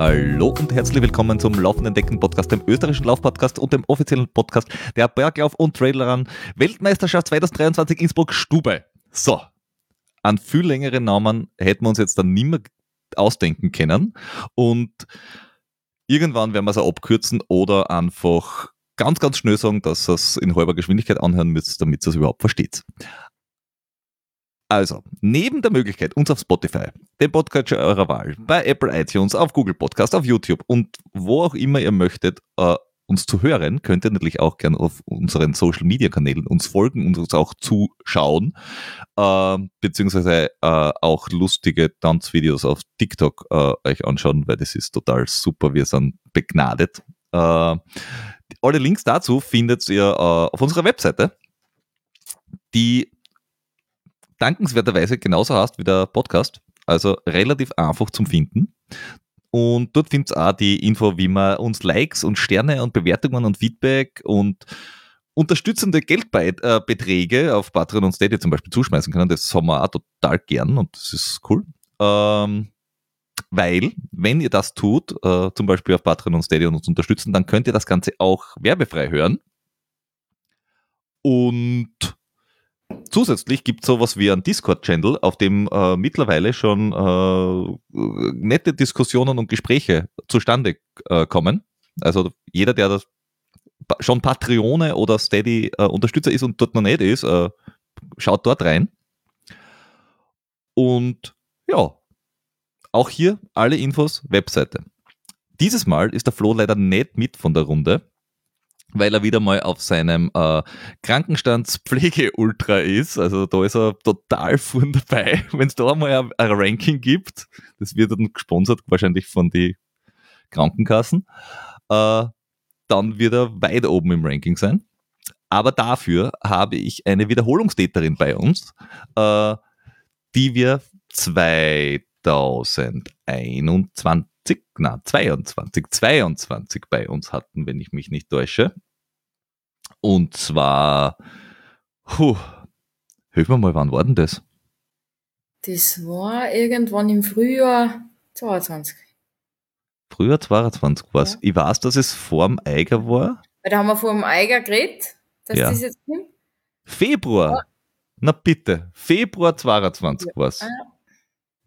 Hallo und herzlich willkommen zum Laufenden Decken Podcast, dem österreichischen Laufpodcast und dem offiziellen Podcast der Berglauf- und Trailerrun Weltmeisterschaft 2023 Innsbruck Stube. So, an viel längeren Namen hätten wir uns jetzt dann nimmer ausdenken können und irgendwann werden wir es auch abkürzen oder einfach ganz, ganz schnell sagen, dass ihr es in halber Geschwindigkeit anhören müsst, damit ihr es überhaupt versteht. Also, neben der Möglichkeit, uns auf Spotify, den Podcatcher eurer Wahl, bei Apple iTunes, auf Google Podcast, auf YouTube und wo auch immer ihr möchtet, äh, uns zu hören, könnt ihr natürlich auch gerne auf unseren Social Media Kanälen uns folgen und uns auch zuschauen, äh, beziehungsweise äh, auch lustige Tanzvideos auf TikTok äh, euch anschauen, weil das ist total super. Wir sind begnadet. Äh, alle Links dazu findet ihr äh, auf unserer Webseite, die dankenswerterweise genauso heißt wie der Podcast. Also relativ einfach zum Finden. Und dort findet ihr auch die Info, wie man uns Likes und Sterne und Bewertungen und Feedback und unterstützende Geldbeträge auf Patreon und Steady zum Beispiel zuschmeißen können. Das haben wir auch total gern und das ist cool. Ähm, weil, wenn ihr das tut, äh, zum Beispiel auf Patreon und Steady und uns unterstützen, dann könnt ihr das Ganze auch werbefrei hören. Und Zusätzlich gibt es sowas wie einen Discord-Channel, auf dem äh, mittlerweile schon äh, nette Diskussionen und Gespräche zustande äh, kommen. Also jeder, der das schon Patreone oder Steady-Unterstützer ist und dort noch nicht ist, äh, schaut dort rein. Und ja, auch hier alle Infos, Webseite. Dieses Mal ist der Flo leider nicht mit von der Runde weil er wieder mal auf seinem äh, Krankenstandspflege-Ultra ist. Also da ist er total vorn dabei. Wenn es da mal ein, ein, Ranking gibt, das wird dann gesponsert wahrscheinlich von den Krankenkassen, äh, dann wird er weit oben im Ranking sein. Aber dafür habe ich eine Wiederholungstäterin bei uns, äh, die wir 2021 na, 22, 22 bei uns hatten, wenn ich mich nicht täusche. Und zwar, puh, hilf mir mal, wann war denn das? Das war irgendwann im Frühjahr 22. Frühjahr 22 war es. Ja. Ich weiß, dass es vor dem Eiger war. Da haben wir vor dem Eiger geredet, dass ja. das jetzt kommt. Februar. Ja. Na bitte, Februar 22 war es.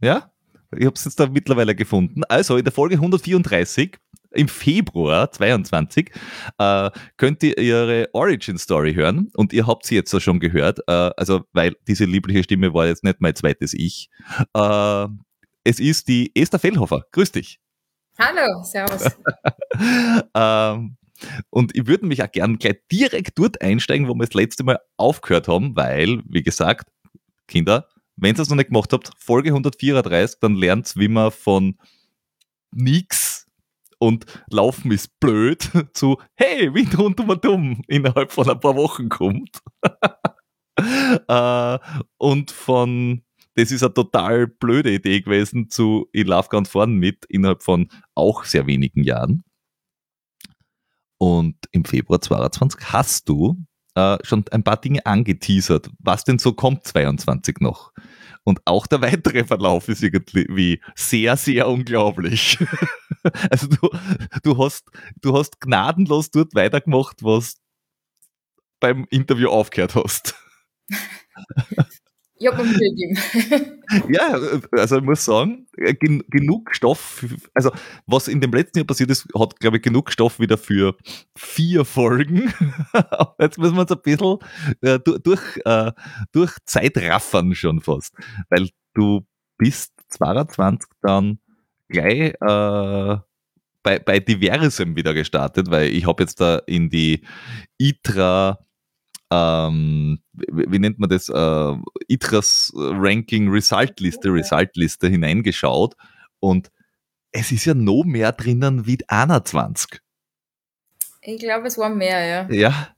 Ja? Ich habe es jetzt da mittlerweile gefunden. Also in der Folge 134 im Februar 22 äh, könnt ihr ihre Origin Story hören und ihr habt sie jetzt auch schon gehört. Äh, also weil diese liebliche Stimme war jetzt nicht mein zweites Ich. Äh, es ist die Esther Fellhofer. Grüß dich. Hallo, servus. ähm, und ich würde mich auch gern gleich direkt dort einsteigen, wo wir das letzte Mal aufgehört haben, weil, wie gesagt, Kinder, wenn ihr es noch nicht gemacht habt, Folge 134, dann lernt wie man von nix und Laufen ist blöd zu Hey, Wind rund um dumm innerhalb von ein paar Wochen kommt. äh, und von das ist eine total blöde Idee gewesen zu Ich laufe ganz vorne mit innerhalb von auch sehr wenigen Jahren. Und im Februar 22 hast du äh, schon ein paar Dinge angeteasert, was denn so kommt 22 noch. Und auch der weitere Verlauf ist irgendwie sehr, sehr unglaublich. also du, du, hast, du hast gnadenlos dort weitergemacht, was beim Interview aufgehört hast. Ich habe mir Mühe gegeben. ja, also ich muss sagen, äh, gen genug Stoff, also was in dem letzten Jahr passiert ist, hat, glaube ich, genug Stoff wieder für vier Folgen. Jetzt müssen wir uns ein bisschen äh, durch, äh, durch Zeit raffern schon fast, weil du bist 22 dann gleich äh, bei, bei Diversem wieder gestartet, weil ich habe jetzt da in die ITRA ähm, wie, nennt man das, äh, ITRAS Ranking Result Liste, Result Liste hineingeschaut und es ist ja noch mehr drinnen wie 21. Ich glaube, es war mehr, ja. Ja.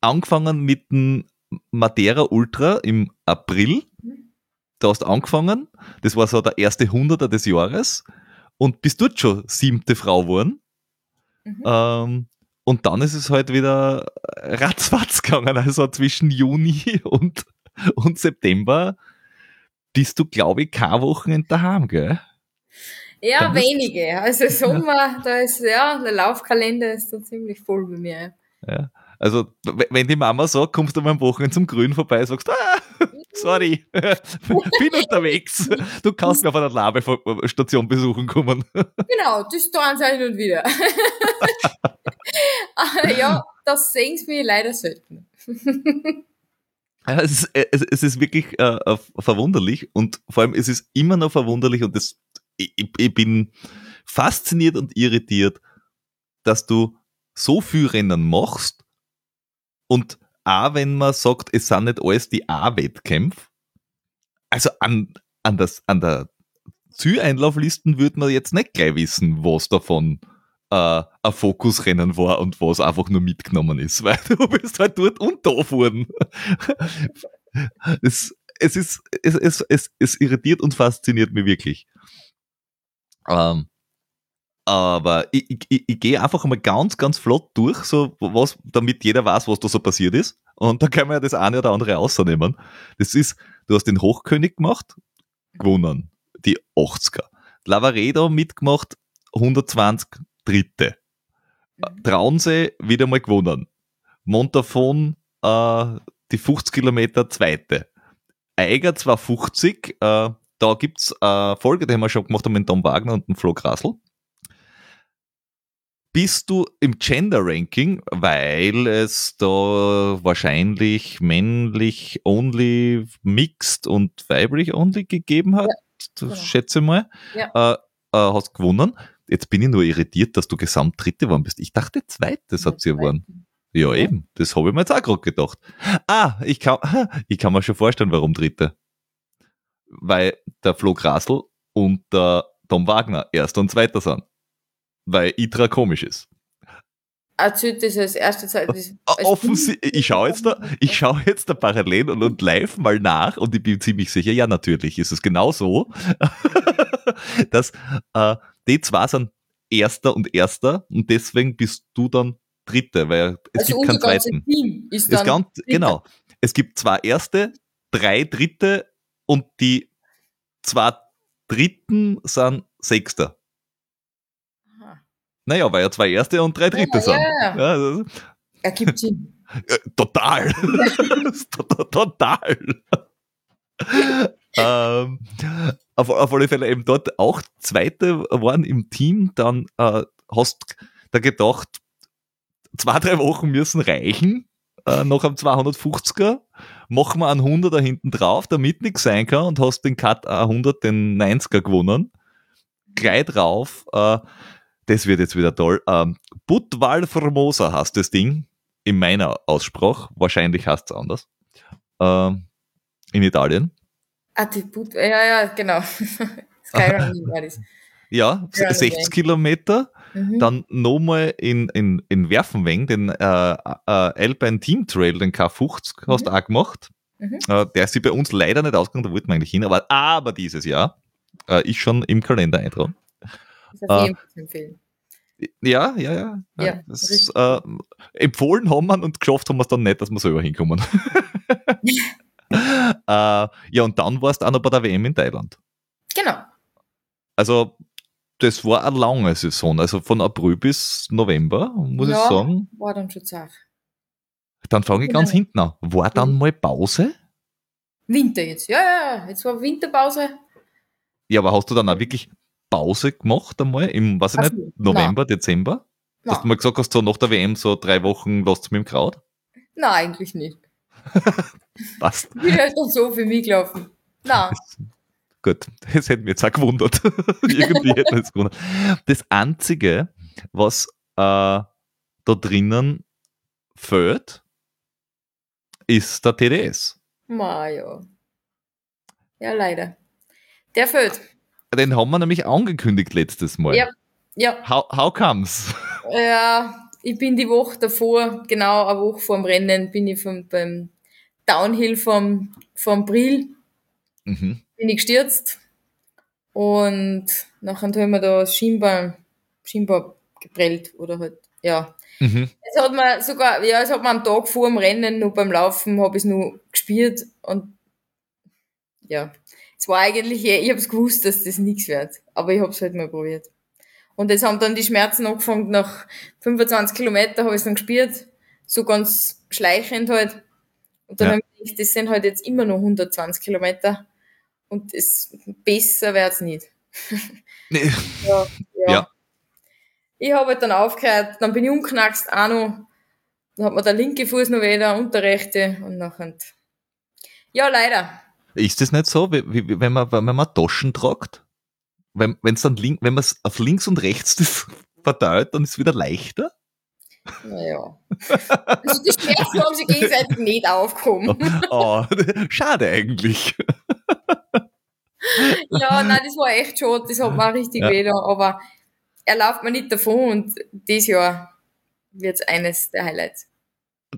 Angefangen mit dem Madeira Ultra im April. Mhm. Da hast du angefangen. Das war so der erste Hunderter des Jahres. Und bist dort schon siebte Frau geworden. Mhm. Ähm, und dann ist es halt wieder ratzfatz gegangen. Also zwischen Juni und, und September bist du, glaube ich, kein Wochenende daheim, gell? Ja, dann wenige. Also Sommer, da ist, ja, der Laufkalender ist da ziemlich voll bei mir. Ja. Also, wenn die Mama sagt, kommst du mal am Wochenende zum Grün vorbei, sagst du, ah, sorry, bin unterwegs. Du kannst mir auf einer Labestation besuchen kommen. Genau, das tun sie hin und wieder. ja, das sehen sie mir leider selten. Es, ist, es, es ist wirklich äh, äh, verwunderlich und vor allem es ist immer noch verwunderlich und das, ich, ich bin fasziniert und irritiert, dass du so viel Rennen machst und auch wenn man sagt, es sind nicht alles die A-Wettkämpfe, also an, an, das, an der Zieleinlauflisten würde man jetzt nicht gleich wissen, was davon äh, ein Fokusrennen war und was einfach nur mitgenommen ist, weil du bist halt dort und da geworden. es, es, ist, es, es, es, es irritiert und fasziniert mich wirklich. Ähm, aber ich, ich, ich gehe einfach mal ganz, ganz flott durch, so was, damit jeder weiß, was da so passiert ist. Und da kann man ja das eine oder andere außernehmen. Das ist, du hast den Hochkönig gemacht, gewonnen, die 80er. Lavaredo mitgemacht, 120 Dritte. Mhm. Traunsee wieder mal gewonnen. Montafon äh, die 50 Kilometer Zweite. Eiger 250, äh, da gibt es eine Folge, die haben wir schon gemacht haben mit Tom Wagner und dem Flo Grassel bist du im Gender-Ranking, weil es da wahrscheinlich männlich only, mixed und weiblich only gegeben hat, ja, genau. schätze mal, ja. äh, äh, hast gewonnen. Jetzt bin ich nur irritiert, dass du gesamt Dritte geworden bist. Ich dachte, Zweites hat sie gewonnen. Ja, eben. Das habe ich mir jetzt auch gerade gedacht. Ah, ich kann, ich kann mir schon vorstellen, warum Dritte. Weil der Flo Grasl und der Tom Wagner Erster und Zweiter sind weil ITRA komisch ist. Erzählt das als erste Zeit. Als ich schaue jetzt da, ich schaue jetzt da parallel und, und live mal nach und ich bin ziemlich sicher, ja, natürlich ist es genau so, dass äh, die zwei sind Erster und Erster und deswegen bist du dann Dritte, weil es also gibt keinen zweiten. Team ist dann ganz, genau. Es gibt zwei Erste, drei Dritte und die zwei Dritten sind Sechster. Naja, weil ja zwei Erste und drei Dritte ja, sind. Ja, ja. ja Ergibt Sinn. Total. Total. ähm, auf, auf alle Fälle eben dort auch Zweite waren im Team, dann äh, hast da gedacht, zwei, drei Wochen müssen reichen, äh, noch am 250er, machen wir einen 100er hinten drauf, damit nichts sein kann und hast den Cut 100, den 90er gewonnen. Gleich drauf, äh, das wird jetzt wieder toll. Ähm, Budval Formosa heißt das Ding in meiner Aussprache. Wahrscheinlich heißt es anders. Ähm, in Italien. Ah, die But ja, ja, genau. Skyrunning war das. Ja, 60 Kilometer. Mhm. Dann nochmal in, in, in Werfenweng den äh, äh, Alpine Team Trail, den K50, hast du mhm. auch gemacht. Mhm. Äh, der ist bei uns leider nicht ausgegangen, da wollten wir eigentlich hin, aber, aber dieses Jahr äh, ist schon im Kalender eintragen. Das ist auf jeden Fall zu empfehlen. Ja, ja, ja. ja das, äh, empfohlen haben wir und geschafft haben wir es dann nicht, dass wir selber hinkommen. äh, ja, und dann warst du auch noch bei der WM in Thailand. Genau. Also, das war eine lange Saison, also von April bis November, muss ja, ich sagen. war dann schon Zeit. Dann fange ich genau. ganz hinten an. War dann mal Pause? Winter jetzt, ja, ja, jetzt war Winterpause. Ja, aber hast du dann auch wirklich Pause gemacht einmal im, weiß ich nicht, November, Nein. Dezember? Nein. Dass du mal gesagt hast, so nach der WM so drei Wochen lasst es mit dem Kraut? Nein, eigentlich nicht. Passt. Ich bin halt dann so für mich gelaufen. Nein. Gut, das hätte mich jetzt auch gewundert. Irgendwie hätte mich gewundert. Das Einzige, was äh, da drinnen fehlt, ist der TDS. Ma, ja. Ja, leider. Der fehlt. Den haben wir nämlich angekündigt letztes Mal. Ja. ja. How, how comes? Ja, ich bin die Woche davor, genau eine Woche vor dem Rennen, bin ich vom, beim Downhill vom, vom Brill, mhm. bin ich gestürzt und nachher haben wir da Schienbein, Schienbein geprellt oder halt, ja. Mhm. Es hat mir sogar, ja, es hat mir am Tag vor dem Rennen, nur beim Laufen, habe ich es nur gespielt und ja, es war eigentlich, ich habe es gewusst, dass das nichts wird, aber ich habe es halt mal probiert. Und es haben dann die Schmerzen angefangen, nach 25 Kilometer habe ich es dann gespielt, so ganz schleichend halt. Und dann ja. habe ich gedacht, das sind halt jetzt immer noch 120 Kilometer und es besser wird's nicht. Nee. ja, ja. ja. Ich habe halt dann aufgehört, dann bin ich umknackst auch noch. Dann hat mir der linke Fuß noch wieder und der rechte und nachher. Ja, leider. Ist das nicht so, wie, wie, wenn man, wenn man Taschen tragt? Wenn, wenn's dann link, wenn man es auf links und rechts das verteilt, dann ist es wieder leichter? Naja. Also die Schmerzen haben sie gegenseitig nicht aufgehoben. Oh, schade eigentlich. Ja, nein, das war echt schade, das hat mir richtig ja. weh aber er läuft mir nicht davon und dieses Jahr wird es eines der Highlights.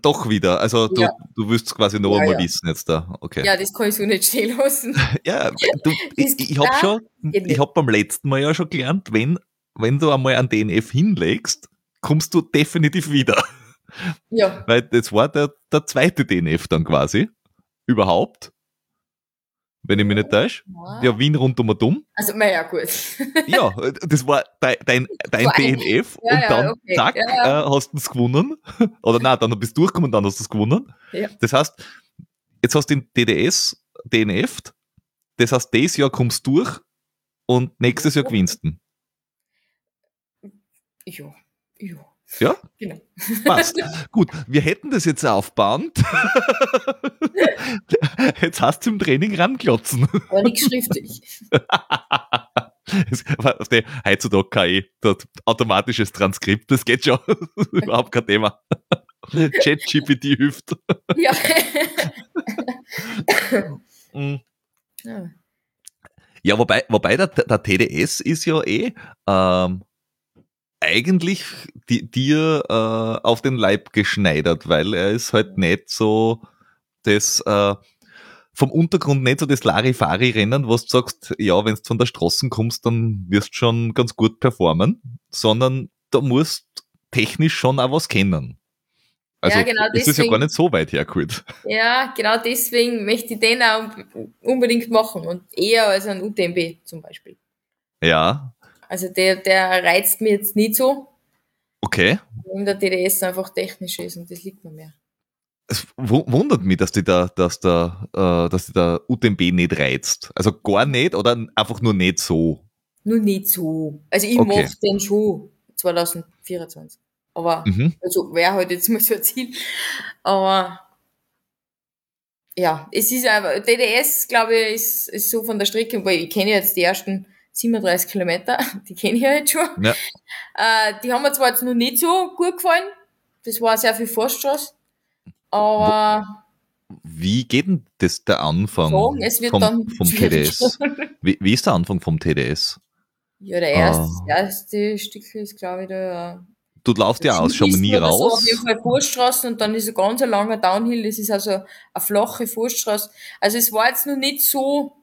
Doch wieder, also du, ja. du wirst quasi noch ja, einmal ja. wissen jetzt da, okay. Ja, das kann ich so nicht stehen lassen. ja, du, ich, ich habe schon, ich habe beim letzten Mal ja schon gelernt, wenn, wenn du einmal einen DNF hinlegst, kommst du definitiv wieder. Ja. Weil das war der, der zweite DNF dann quasi, überhaupt wenn ich mich nicht täusche. Ja, Wien rundum und um. Also, naja, gut. ja, das war dein, dein, dein DNF ja, und dann, ja, okay. zack, ja, äh, hast du es gewonnen. Oder nein, dann bist du durchgekommen und dann hast du es gewonnen. Das heißt, jetzt hast du den DDS DNF, das heißt, dieses Jahr kommst du durch und nächstes Jahr gewinnst du. Ja, ja. Ja? Genau. Passt. Gut, wir hätten das jetzt aufbahnt. jetzt hast du im Training ranklotzen. Aber nicht schriftlich. heutzutage KI, das automatisches Transkript, das geht schon. Überhaupt kein Thema. ChatGPT hilft. Ja. Mhm. ja. Ja, wobei, wobei der, der TDS ist ja eh ähm, eigentlich die, dir äh, auf den Leib geschneidert, weil er ist halt nicht so das äh, vom Untergrund nicht so das Larifari-Rennen, wo du sagst, ja, wenn du von der Straße kommst, dann wirst du schon ganz gut performen, sondern da musst technisch schon auch was kennen. Also ja, genau deswegen, ist ja gar nicht so weit hergeholt. Ja, genau deswegen möchte ich den auch unbedingt machen und eher als ein UTMB zum Beispiel. Ja, also der, der reizt mir jetzt nicht so. Okay. Und der DDS einfach technisch ist und das liegt mir mehr. Es wundert mich, dass die da, dass der, äh, dass die da UTMB nicht reizt. Also gar nicht oder einfach nur nicht so? Nur nicht so. Also ich okay. mache den schon 2024. Aber, mhm. also wäre halt jetzt mal so ein Ziel. Aber, ja, es ist einfach, DDS, glaube ich, ist, ist so von der Strecke, weil ich kenne jetzt die ersten 37 Kilometer, die kenne ich ja jetzt schon. Ja. Äh, die haben mir zwar jetzt noch nicht so gut gefallen, das war sehr viel Forststraße, aber... Wie geht denn das der Anfang wird vom, vom TDS? Wie, wie, ist der Anfang vom TDS? Ja, der erste, ah. erste Stück ist, glaube ich, der... Du laufst ja aus, schon nie raus. So, auf jeden Fall Forststraßen und dann ist ein ganz langer Downhill, das ist also eine flache Forststraße. Also es war jetzt noch nicht so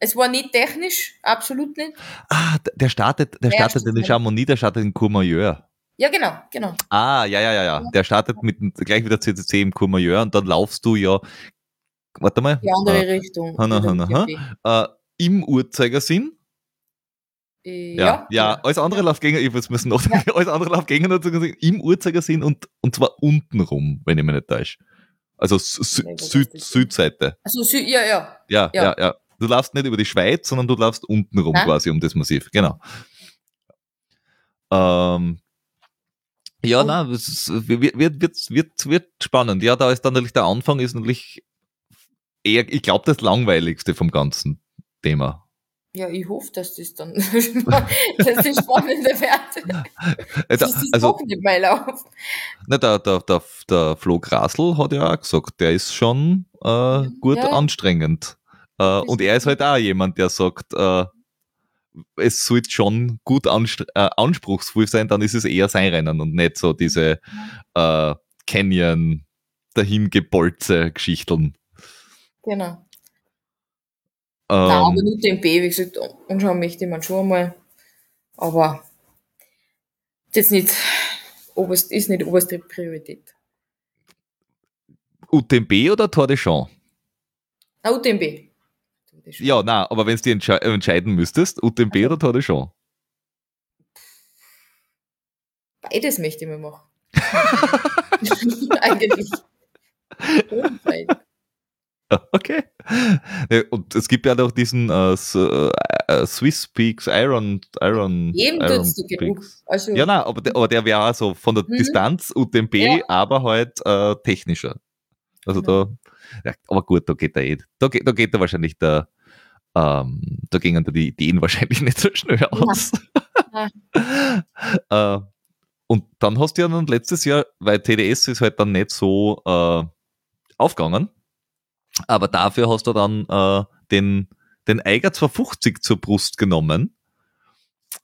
es war nicht technisch, absolut nicht. Ah, der startet, der, startet in Chamonix, der startet in Courmayeur. Ja, genau, genau. Ah, ja, ja, ja, ja. Der startet mit gleich wieder CCC im Courmayeur und dann laufst du ja, warte mal. Die andere äh, Richtung. Hana, hana, hana, äh, Im Uhrzeigersinn. Äh, ja, ja, ja, als andere Laufgänger, ich muss müssen noch, ja. als andere Laufgänger im Uhrzeigersinn und, und zwar unten rum, wenn ich mich nicht täusche. Also Sü Süd, Südseite. Also Süd, ja, ja. Ja, ja, ja. Du laufst nicht über die Schweiz, sondern du laufst unten rum ja? quasi um das Massiv. Genau. Ähm, ja, oh. nein, es wird, wird, wird, wird spannend. Ja, da ist dann natürlich der Anfang ist natürlich eher, ich glaube, das langweiligste vom ganzen Thema. Ja, ich hoffe, dass das dann dass das spannende wird. Also, das ist also, nicht mein Lauf. Na, der, der, der, der Flo Grasl hat ja auch gesagt, der ist schon äh, gut ja. anstrengend. Äh, und er ist halt auch jemand, der sagt, äh, es sollte schon gut äh, anspruchsvoll sein, dann ist es eher sein Rennen und nicht so diese äh, Canyon dahingebolze Geschichten. Genau. Ähm, Nein, aber nicht den B, wie gesagt, anschauen möchte man schon mal. Aber jetzt nicht oberst, ist nicht oberste Priorität. UTMB oder Tour de Champs? Na, UTMB. Ja, na, aber wenn du dich entsche entscheiden müsstest, UTMB oder Tour de Champs? Beides möchte ich mir machen. Eigentlich. Okay. Und es gibt ja noch diesen äh, äh, äh, Swiss Peaks Iron Iron Eben Iron du genug. Also, Ja, nein, aber der, aber der wäre auch so von der Mhm. Distanz UTMB, Ja. aber halt äh, technischer. Also da, ja, aber gut, da geht er eh, da geht, da geht er wahrscheinlich der, ähm, da gingen die Ideen wahrscheinlich nicht so schnell aus. äh, und dann hast du ja dann letztes Jahr, weil TDS ist halt dann nicht so äh, aufgegangen, aber dafür hast du dann äh, den, den Eiger 250 zur Brust genommen,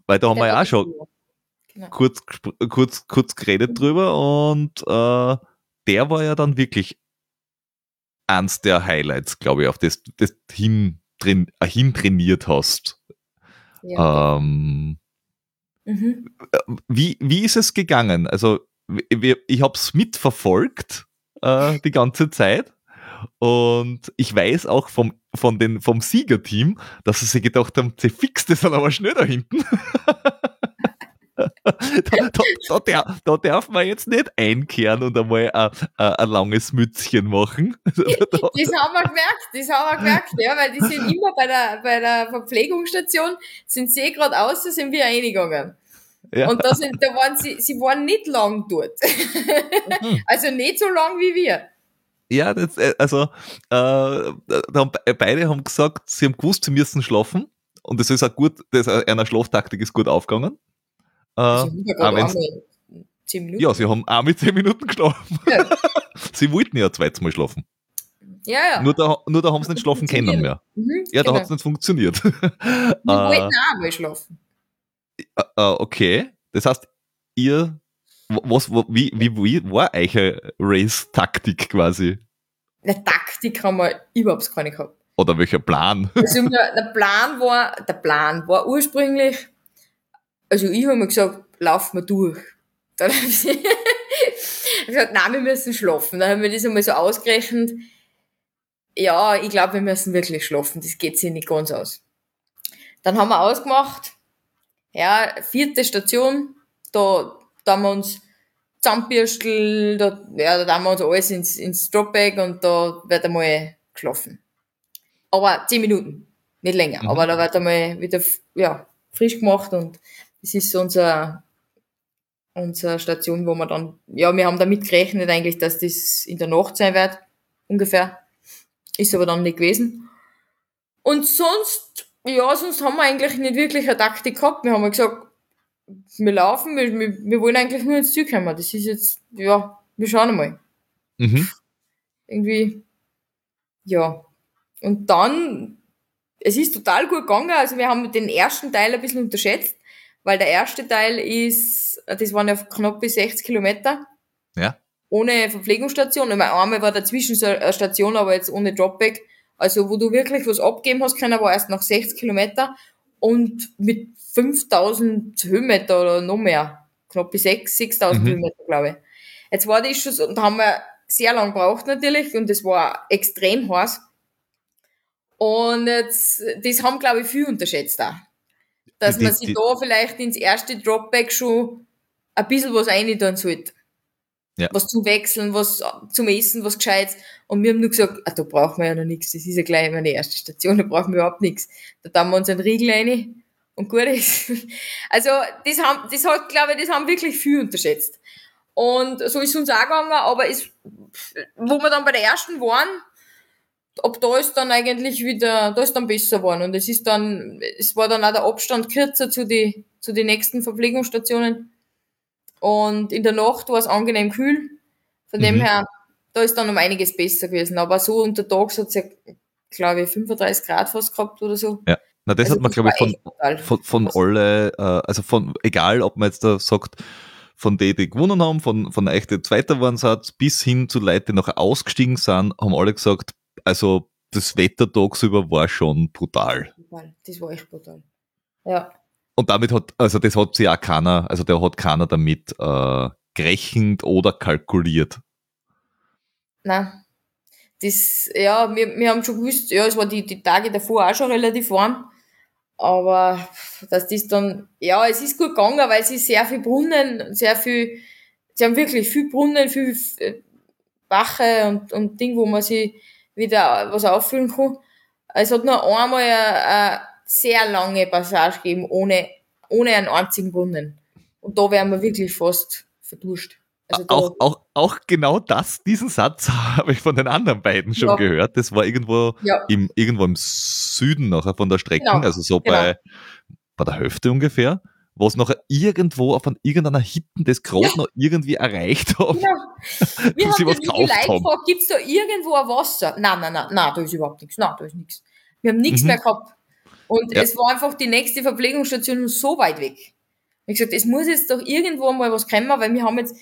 weil da haben wir ja auch schon Genau. kurz, kurz, kurz geredet drüber und äh, der war ja dann wirklich eins der Highlights, glaube ich, auf das das hin, drin, äh, hintrainiert hast. Ja. Ähm, Mhm. wie, wie ist es gegangen? Also, wir, ich habe es mitverfolgt äh, die ganze Zeit und ich weiß auch vom, von den, vom Siegerteam, dass sie sich gedacht haben, sie fix das dann aber schnell da hinten. da, da, da, da darf man jetzt nicht einkehren und einmal ein, langes Mützchen machen. Da- Das haben wir gemerkt, das haben wir gemerkt, ja, weil die sind immer bei der, bei der Verpflegungsstation, sind sie gerade aus, sind wir reingegangen. ja. Und da, sind, da waren sie, sie waren nicht lang dort. Mhm. also nicht so lang wie wir. Ja, das, äh, also äh, da haben, be- beide haben gesagt, sie haben gewusst, sie müssen schlafen. Und das ist auch gut, das äh, einer Schlaftaktik ist gut aufgegangen. Äh, Also, hab ja zehn sie haben auch mit 10 Minuten geschlafen. Ja. sie wollten ja zweites Mal schlafen. ja, ja. Nur da, nur da haben sie nicht schlafen können mehr. Mhm, Ja, da genau. hat es nicht funktioniert. Wir äh, wollten auch mal schlafen. äh, okay, das heißt, ihr, was, wie, wie, wie war eure Race-Taktik quasi? Eine Taktik haben wir überhaupt keine gehabt. Oder welcher Plan? Also der Plan war, der Plan war ursprünglich, also ich habe mir gesagt, lauf mal durch. Dann habe ich gesagt, nein, wir müssen schlafen. Dann haben wir das einmal so ausgerechnet. Ja, ich glaube, wir müssen wirklich schlafen. Das geht sich nicht ganz aus. Dann haben wir ausgemacht, ja, vierte Station, da, da haben wir uns Zahnbürstel, da, ja, da haben wir uns alles ins, ins Dropback und da wird einmal geschlafen. Aber zehn Minuten, nicht länger. Mhm. Aber da wird einmal wieder ja, frisch gemacht und das ist so unser, unsere Station, wo wir dann, ja, wir haben damit gerechnet eigentlich, dass das in der Nacht sein wird, ungefähr. Ist aber dann nicht gewesen. Und sonst, ja, sonst haben wir eigentlich nicht wirklich eine Taktik gehabt. Wir haben ja gesagt, wir laufen, wir, wir, wir wollen eigentlich nur ins Ziel kommen. Das ist jetzt, ja, wir schauen einmal. Mhm. Irgendwie, ja. Und dann, es ist total gut gegangen. Also wir haben den ersten Teil ein bisschen unterschätzt, weil der erste Teil ist, das waren ja knapp bis 60 Kilometer. Ja. Ohne Verpflegungsstation. Ich meine, einmal war dazwischen so eine Station, aber jetzt ohne Dropback. Also wo du wirklich was abgeben hast können, war erst nach 60 Kilometer und mit 5000 Höhenmeter oder noch mehr. Knapp bis 6, 6000 Mhm. Höhenmeter, glaube ich. Jetzt war das schon so, und da haben wir sehr lang gebraucht natürlich und es war extrem heiß. Und jetzt, das haben, glaube ich, viel unterschätzt auch. Dass Die- man die- sich da vielleicht ins erste Dropback schon ein bisschen was reintun sollte. Ja. Was zum Wechseln, was zum Essen, was Gescheites. Und wir haben nur gesagt, ah, da brauchen wir ja noch nichts. Das ist ja gleich meine erste Station, da brauchen wir überhaupt nichts. Da tun wir uns einen Riegel rein und gut ist. Also, das haben, das hat, glaube ich, das haben wirklich viel unterschätzt. Und so ist es uns auch gegangen, aber es, wo wir dann bei der ersten waren, ab da ist dann eigentlich wieder, da ist dann besser geworden. Und es ist dann, es war dann auch der Abstand kürzer zu die, zu den nächsten Verpflegungsstationen. Und in der Nacht war es angenehm kühl. Von dem Mhm. her, da ist dann um einiges besser gewesen. Aber so unter Tags hat es ja, glaube ich, 35 Grad fast gehabt oder so. Na, das Also hat man, glaube ich, von, von, von alle, äh, also von, egal ob man jetzt da sagt, von denen, die gewonnen haben, von, von euch, die Zweiter waren bis hin zu Leuten, die noch ausgestiegen sind, haben alle gesagt, also das Wetter tagsüber war schon brutal. Das war echt brutal. Ja. Und damit hat, also das hat sich auch keiner, also der hat keiner damit äh, gerechnet oder kalkuliert? Nein. Das, ja, wir, wir haben schon gewusst, ja, es war die, die Tage davor auch schon relativ warm. Aber dass das dann, ja, es ist gut gegangen, weil sie sehr viel Brunnen, sehr viel, sie haben wirklich viel Brunnen, viel Bache und, und Ding, wo man sich wieder was auffüllen kann. Es hat nur einmal eine, eine sehr lange Passage gegeben, ohne, ohne einen einzigen Brunnen. Und da wären wir wirklich fast verduscht. Also auch, auch, auch genau das, diesen Satz habe ich von den anderen beiden schon ja. gehört. Das war irgendwo, ja. im, irgendwo im Süden nachher von der Strecke, genau. also so genau. bei, bei der Hälfte ungefähr, wo es nachher irgendwo auf an irgendeiner Hitten das gerade ja. noch irgendwie erreicht hat. Genau. Wir haben was gefragt, gibt es da irgendwo ein Wasser? Nein, nein, nein, nein, da ist überhaupt nichts. Nein, da ist nichts. Wir haben nichts mhm. mehr gehabt. Und ja. es war einfach die nächste Verpflegungsstation so weit weg. Ich gesagt, es muss jetzt doch irgendwo mal was kommen, weil wir haben jetzt,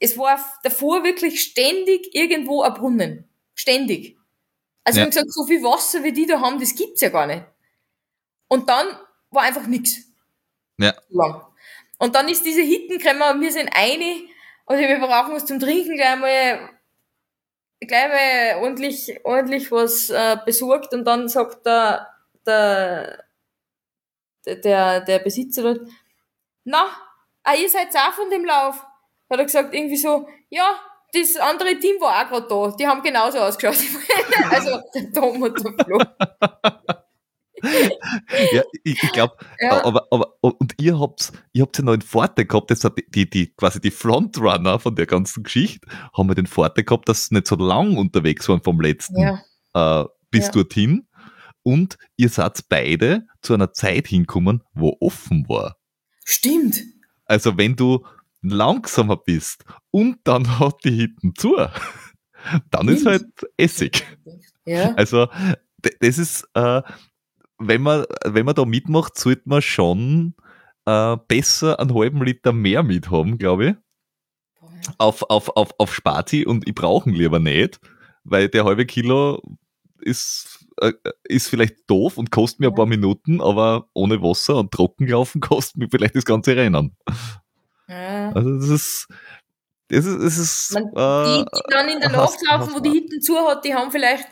es war davor wirklich ständig irgendwo ein Brunnen. Ständig. Also ja. wir haben gesagt, so viel Wasser wie die da haben, das gibt's ja gar nicht. Und dann war einfach nichts. Ja. Lang. Und dann ist diese Hittencreme und wir sind eine, also wir brauchen was zum Trinken, gleich mal, gleich mal ordentlich, ordentlich was äh, besorgt und dann sagt der, der, der, der Besitzer dort, na, ah, ihr seid auch von dem Lauf? Hat er gesagt, irgendwie so, ja, das andere Team war auch gerade da. Die haben genauso ausgeschaut. also der Tom und der Flo. ja, ich, ich glaube, ja. aber, aber, und ihr habt, ihr habt ja noch einen Vorteil gehabt, das die, die, die, quasi die Frontrunner von der ganzen Geschichte, haben wir den Vorteil gehabt, dass sie nicht so lang unterwegs waren vom letzten ja. äh, bis ja. dorthin. Und ihr seid beide zu einer Zeit hinkommen, wo offen war. Stimmt. Also wenn du langsamer bist und dann hat die hinten zu, dann ist halt Essig. Ja. Also das ist, äh, wenn man, wenn man da mitmacht, sollte man schon äh, besser einen halben Liter mehr mit haben, glaube ich. Auf, auf, auf, auf Spati und ich brauche ihn lieber nicht, weil der halbe Kilo ist, äh, ist vielleicht doof und kostet mir ein paar Minuten, aber ohne Wasser und trocken laufen kostet mir vielleicht das ganze Rennen. Ja. Also das ist, das ist, das ist Man, äh, die, die dann in der Nacht laufen, wo die Hitten zu hat, die haben vielleicht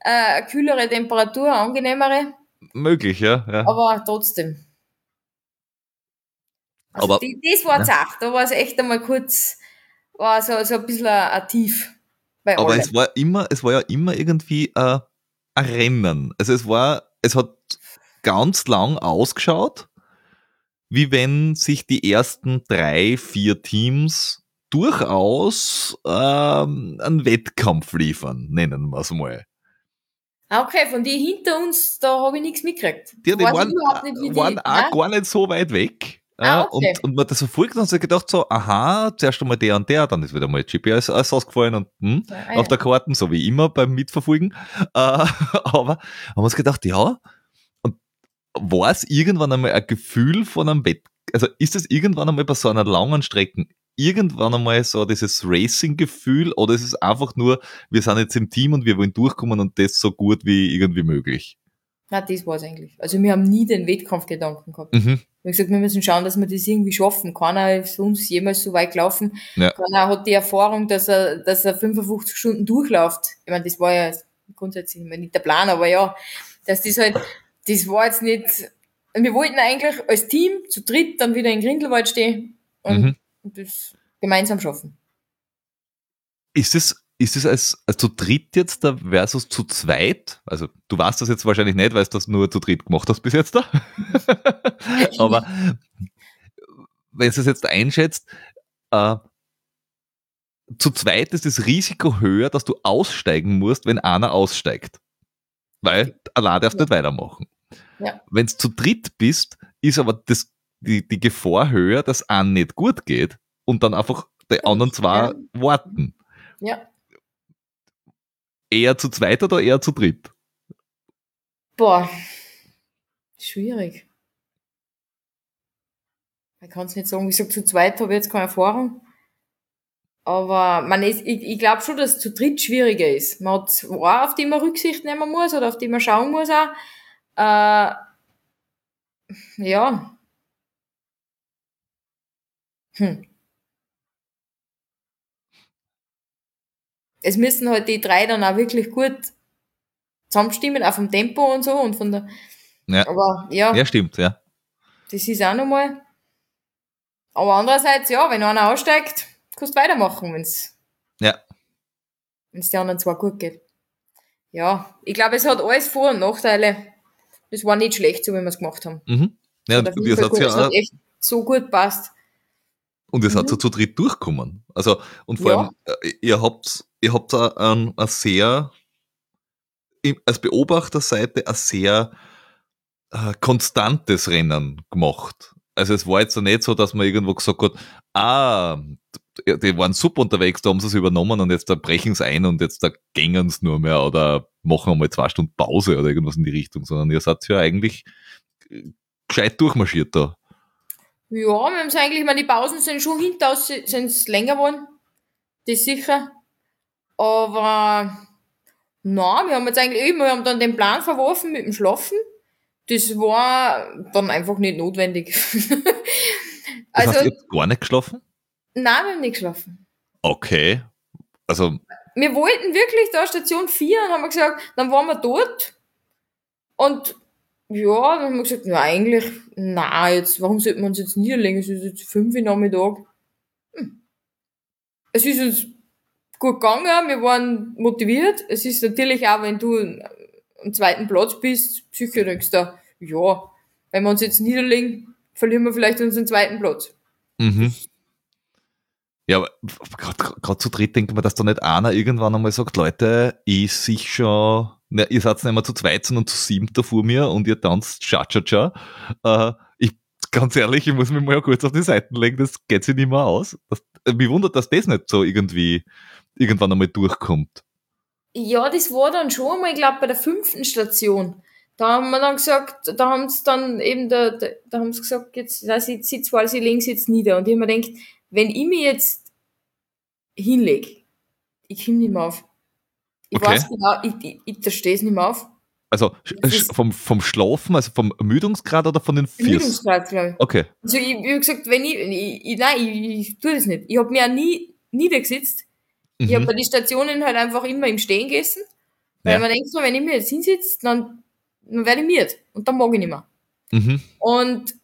äh, kühlere Temperatur, angenehmere. Möglich, ja. ja. Aber trotzdem. Also aber, die, das war ja. zart, da war es echt einmal kurz, war so, so ein bisschen ein, ein Tief. aber alle. es war immer, es war ja immer irgendwie äh, ein Rennen. Also es war, es hat ganz lang ausgeschaut, wie wenn sich die ersten drei, vier Teams durchaus ähm, einen Wettkampf liefern, nennen wir es mal. Ah, okay, von die hinter uns, da habe ich nichts mitgekriegt. Die, die waren, nicht, waren die, auch gar nicht so weit weg. Ah, okay. und, und man hat das verfolgt und sich gedacht so, aha, zuerst einmal der und der, dann ist wieder mal GPS ausgefallen und hm, ja, ah, auf der Karte, so wie immer beim Mitverfolgen. Äh, aber haben wir uns gedacht, ja, und war es irgendwann einmal ein Gefühl von einem Wett, also ist es irgendwann einmal bei so einer langen Strecke irgendwann einmal so dieses Racing-Gefühl oder ist es einfach nur, wir sind jetzt im Team und wir wollen durchkommen und das so gut wie irgendwie möglich? Na, das war es eigentlich. Also wir haben nie den Wettkampfgedanken gehabt. Mhm. Wir haben gesagt, wir müssen schauen, dass wir das irgendwie schaffen. Keiner ist uns jemals so weit gelaufen. Ja. Keiner hat die Erfahrung, dass er, dass er 55 Stunden durchläuft. Ich meine, das war ja grundsätzlich nicht der Plan, aber ja, dass das halt, das war jetzt nicht, wir wollten eigentlich als Team zu dritt dann wieder in Grindelwald stehen und mhm und das gemeinsam schaffen. Ist es, ist es als, als zu dritt jetzt da versus zu zweit? Also du weißt das jetzt wahrscheinlich nicht, weil du das nur zu dritt gemacht hast bis jetzt da. Aber wenn du es jetzt einschätzt, äh, zu zweit ist das Risiko höher, dass du aussteigen musst, wenn einer aussteigt. Weil allein darfst du ja. nicht weitermachen. Ja. Wenn du zu dritt bist, ist aber das die, die Gefahr höher, dass einem nicht gut geht und dann einfach die anderen zwei ja. warten. Ja. Eher zu zweit oder eher zu dritt? Boah, schwierig. Ich kann es nicht sagen, wie gesagt, zu zweit habe ich jetzt keine Erfahrung. Aber man ist, ich, ich glaube schon, dass es zu dritt schwieriger ist. Man hat zwei, auf die man Rücksicht nehmen muss oder auf die man schauen muss auch. Äh, ja, hm. Es müssen halt die drei dann auch wirklich gut zusammenstimmen, auch vom Tempo und so und von der. Ja. Aber ja. Ja, stimmt, ja. Das ist auch nochmal. Aber andererseits, ja, wenn einer aussteigt, kannst du weitermachen, wenn's. Ja. Wenn's der anderen zwar gut geht. Ja, ich glaube, es hat alles Vor- und Nachteile. Es war nicht schlecht, so wie wir es gemacht haben. Mhm. Ja, das hat, ja, hat echt so gut passt. Und ihr seid Mhm. so zu dritt durchgekommen. Also, und vor Ja. allem, äh, ihr habt, ihr habt da ein, ein sehr, als Beobachterseite ein sehr äh, konstantes Rennen gemacht. Also es war jetzt so nicht so, dass man irgendwo gesagt hat, ah, die die waren super unterwegs, da haben sie es übernommen und jetzt da brechen sie ein und jetzt da gängen sie nur mehr oder machen einmal zwei Stunden Pause oder irgendwas in die Richtung, sondern ihr seid ja eigentlich äh, gescheit durchmarschiert da. Ja, wir haben es eigentlich, ich meine, die Pausen sind schon hinter uns, sind es länger geworden. Das sicher. Aber, na, wir haben jetzt eigentlich eben, wir haben dann den Plan verworfen mit dem Schlafen. Das war dann einfach nicht notwendig. Das also, heißt, ihr habt gar nicht geschlafen? nein, wir haben nicht geschlafen. Okay. Also, Wir wollten wirklich da Station 4 und haben wir gesagt, dann waren wir dort. Und ja, dann haben wir gesagt, na eigentlich, na, jetzt, warum sollten wir uns jetzt niederlegen? Es ist jetzt fünf Uhr Nachmittag. Hm. Es ist uns gut gegangen, wir waren motiviert. Es ist natürlich auch, wenn du am zweiten Platz bist, sicher denkst ja, wenn wir uns jetzt niederlegen, verlieren wir vielleicht unseren zweiten Platz. mhm. Ja, aber gerade zu dritt denkt man, dass da nicht einer irgendwann einmal sagt, Leute, ich sich schon, ne, ihr seid nicht mehr zu zweit, sondern zu sieben da vor mir und ihr tanzt Cha-Cha-Cha. Äh, ich, ganz ehrlich, ich muss mich mal kurz auf die Seiten legen, das geht sich nicht mehr aus. Das, äh, mich wundert, dass das nicht so irgendwie irgendwann einmal durchkommt. Ja, das war dann schon einmal, ich glaube, bei der fünften Station. Da haben wir dann gesagt, da haben sie dann eben, da, da, da haben sie gesagt, jetzt, na, sie sitzt, weil sie legen sie jetzt nieder. Und ich hab mir gedacht, wenn ich mich jetzt hinleg, ich komm nicht mehr auf. Ich Okay. weiß genau, ich, ich, ich da steh's nicht mehr auf. Also ist- vom, vom Schlafen, also vom Ermüdungsgrad oder von den Viers? Ermüdungsgrad, glaube ich. Okay. Also ich, wie gesagt, wenn ich, ich, ich nein, ich, ich tue das nicht. Ich hab mich auch nie niedergesetzt. Ich hab Mhm. bei den Stationen halt einfach immer im Stehen gegessen. Weil Ja. man denkt so, wenn ich mir jetzt hinsitze, dann, dann werde ich miert. Und dann mag ich nicht mehr. Mhm. Und,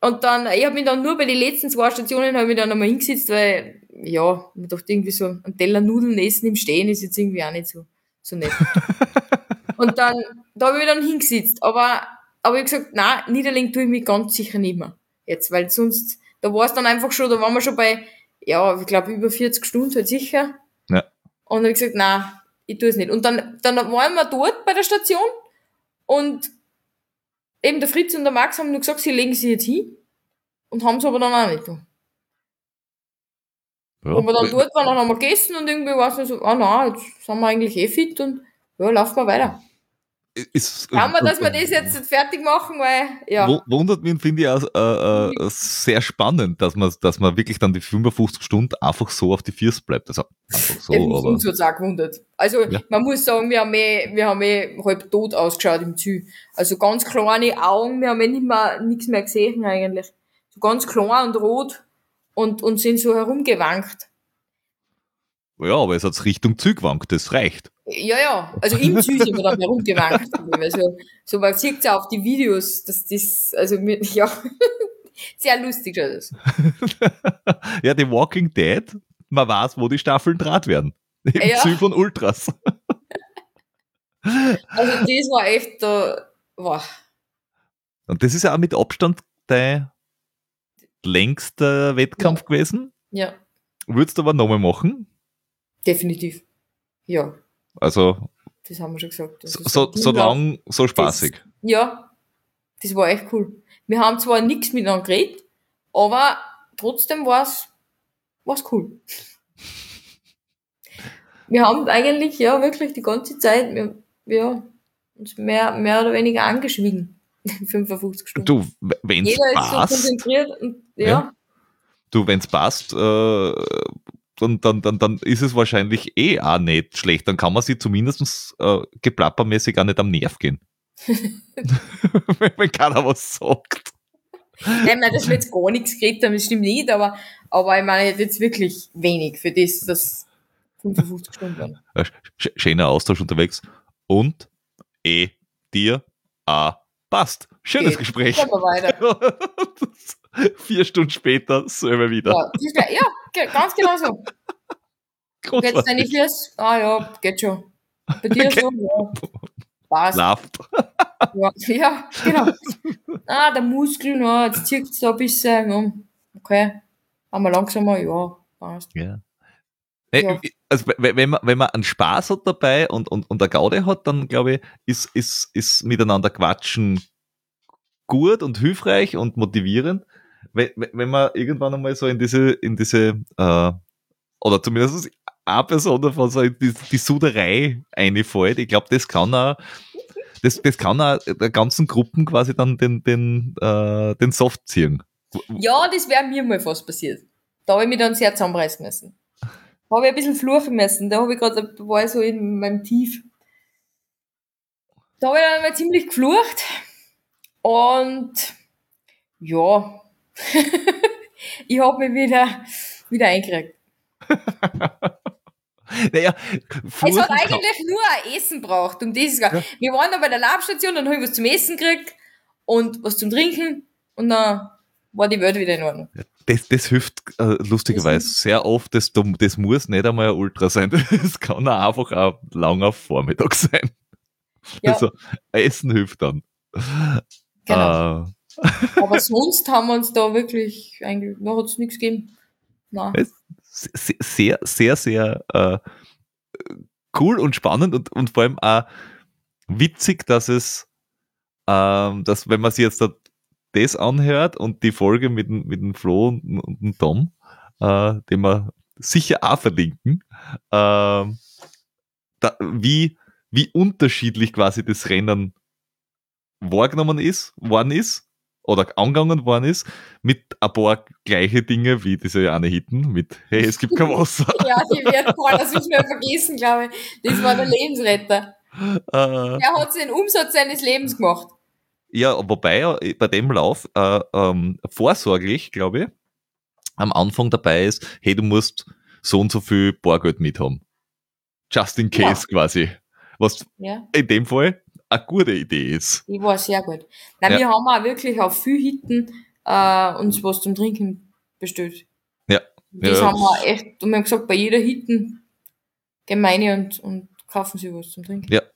und dann, ich habe mich dann nur bei den letzten zwei Stationen hab ich mich dann nochmal hingesetzt, weil, ja, mir dachte irgendwie so, ein Teller Nudeln essen im Stehen ist jetzt irgendwie auch nicht so, so nett. und dann, da habe ich dann hingesetzt. Aber, aber ich gesagt, nein, niederlegen tue ich mich ganz sicher nicht mehr. Jetzt, weil sonst, da war es dann einfach schon, da waren wir schon bei, ja, ich glaube über 40 Stunden halt sicher. Ja. Und dann habe ich gesagt, nein, ich tue es nicht. Und dann, dann waren wir dort bei der Station und eben der Fritz und der Max haben nur gesagt, sie legen sich jetzt hin und haben es aber dann auch nicht getan. Ja. Wir dann dort waren, dann haben wir gegessen und irgendwie war es nur so, ah nein, jetzt sind wir eigentlich eh fit und ja, laufen wir weiter. Ist, Schauen wir, dass wir das jetzt fertig machen, weil, ja. Wu- Wundert mich, finde ich, auch, äh, äh, sehr spannend, dass man, dass man wirklich dann die 55 Stunden einfach so auf die Viers bleibt. Also einfach so, Ja, aber. uns auch gewundert. Also, Ja. man muss sagen, wir haben eh, wir haben eh halb tot ausgeschaut im Ziel. Also ganz kleine Augen, wir haben eh nicht mehr, nichts mehr gesehen eigentlich. So ganz klein und rot und, und sind so herumgewankt. Ja, aber es hat Richtung Zug gewankt, das reicht. Ja, ja, also im Ziel sind wir dann herumgewankt. Also, so, man sieht ja auf die Videos, dass das, also, ja, sehr lustig schaut das. ja, die Walking Dead, man weiß, wo die Staffeln draht werden. Im Ja. Ziel von Ultras. Also, das war echt, da, boah. Und das ist ja auch mit Abstand dein längster Wettkampf gewesen. Ja, Würdest du aber nochmal machen? definitiv. Ja, Also, das haben wir schon gesagt. so, Also, so, so lang, so spaßig. Ja, das war echt cool. Wir haben zwar nichts miteinander geredet, aber trotzdem war's war's cool. Wir haben eigentlich, ja, wirklich die ganze Zeit, wir, ja, uns mehr, mehr oder weniger angeschwiegen. 55 Stunden. Du, wenn's Jeder ist so passt, konzentriert und, ja, Ja. du, wenn's passt, äh, dann, dann, dann, dann ist es wahrscheinlich eh auch nicht schlecht. Dann kann man sich zumindest äh, geplappermäßig auch nicht am Nerv gehen. wenn, wenn keiner was sagt. Nein, nein, dass wir jetzt gar nichts geredet haben, das stimmt nicht, aber, aber ich meine jetzt wirklich wenig für das, dass 55 Stunden waren. Äh, sch- Schöner Austausch unterwegs. Und eh, dir, ah, passt. Schönes Geht. Gespräch. Gehen wir weiter. Vier Stunden später selber wieder. Ja, ja ganz genau so. Geht's deine Großartig. Füße? Ah ja, geht schon. Bei dir so? Ja. Passt. Läuft. Ja, ja, genau. Ah, der Muskel, ja, jetzt zieht es da ein bisschen. Ja. Okay. Wir langsamer? Ja, passt. Ja. Nee, Ja. Also, we- wenn man, wenn man einen Spaß hat dabei und, und, und eine Gaude hat, dann glaube ich, ist, ist, ist miteinander quatschen gut und hilfreich und motivierend. Wenn, wenn wenn man irgendwann einmal so in diese, in diese, äh, oder zumindest eine Person davon so in die, die Suderei einfällt, ich glaube, das kann auch, das, das kann auch der ganzen Gruppen quasi dann den, den, äh, den Soft ziehen. Ja, das wäre mir mal fast passiert. Da habe ich mich dann sehr zusammenreißen müssen. Da habe ich ein bisschen fluchen müssen. Da habe ich gerade, da war ich so in meinem Tief. Da habe ich dann mal ziemlich geflucht. Und ja, ich habe mich wieder, wieder eingekriegt. Naja, Es Fluchen hat kann- eigentlich nur ein Essen braucht. Um das. Ja. Wir waren da bei der Labstation, dann habe ich was zum Essen gekriegt und was zum Trinken und dann war die Welt wieder in Ordnung. Das, das hilft äh, lustigerweise sehr oft. Das, das muss nicht einmal ein Ultra sein. Das kann auch einfach ein langer Vormittag sein. Ja. Also Essen hilft dann. Genau. Äh, Aber sonst haben wir uns da wirklich eigentlich, da hat es nichts gegeben. Nein. Sehr, sehr, sehr äh, cool und spannend und, und vor allem auch witzig, dass es, ähm, dass wenn man sich jetzt da das anhört und die Folge mit, dem- mit dem Flo und, und dem Tom, äh, den wir sicher auch verlinken, ähm, da, wie, wie unterschiedlich quasi das Rennen wahrgenommen ist, worden ist oder angegangen worden ist, mit ein paar gleiche Dinge wie diese eine Hitten mit Hey, es gibt kein Wasser. Ja, die wird keiner so schnell vergessen, glaube ich. Das war der Lebensretter. äh, Der hat den Umsatz seines Lebens gemacht. Ja, wobei äh, bei dem Lauf äh, ähm, vorsorglich, glaube ich, am Anfang dabei ist, hey, du musst so und so viel Bargeld mit haben. Just in case quasi. Was Ja, in dem Fall eine gute Idee ist. die war sehr gut. Nein, Ja. wir haben auch wirklich auf viel Hitten äh, uns was zum Trinken bestellt. Ja. Das Ja. haben wir echt, und wir haben gesagt, bei jeder Hitten gehen wir rein und, und kaufen sie was zum Trinken. Ja, ja.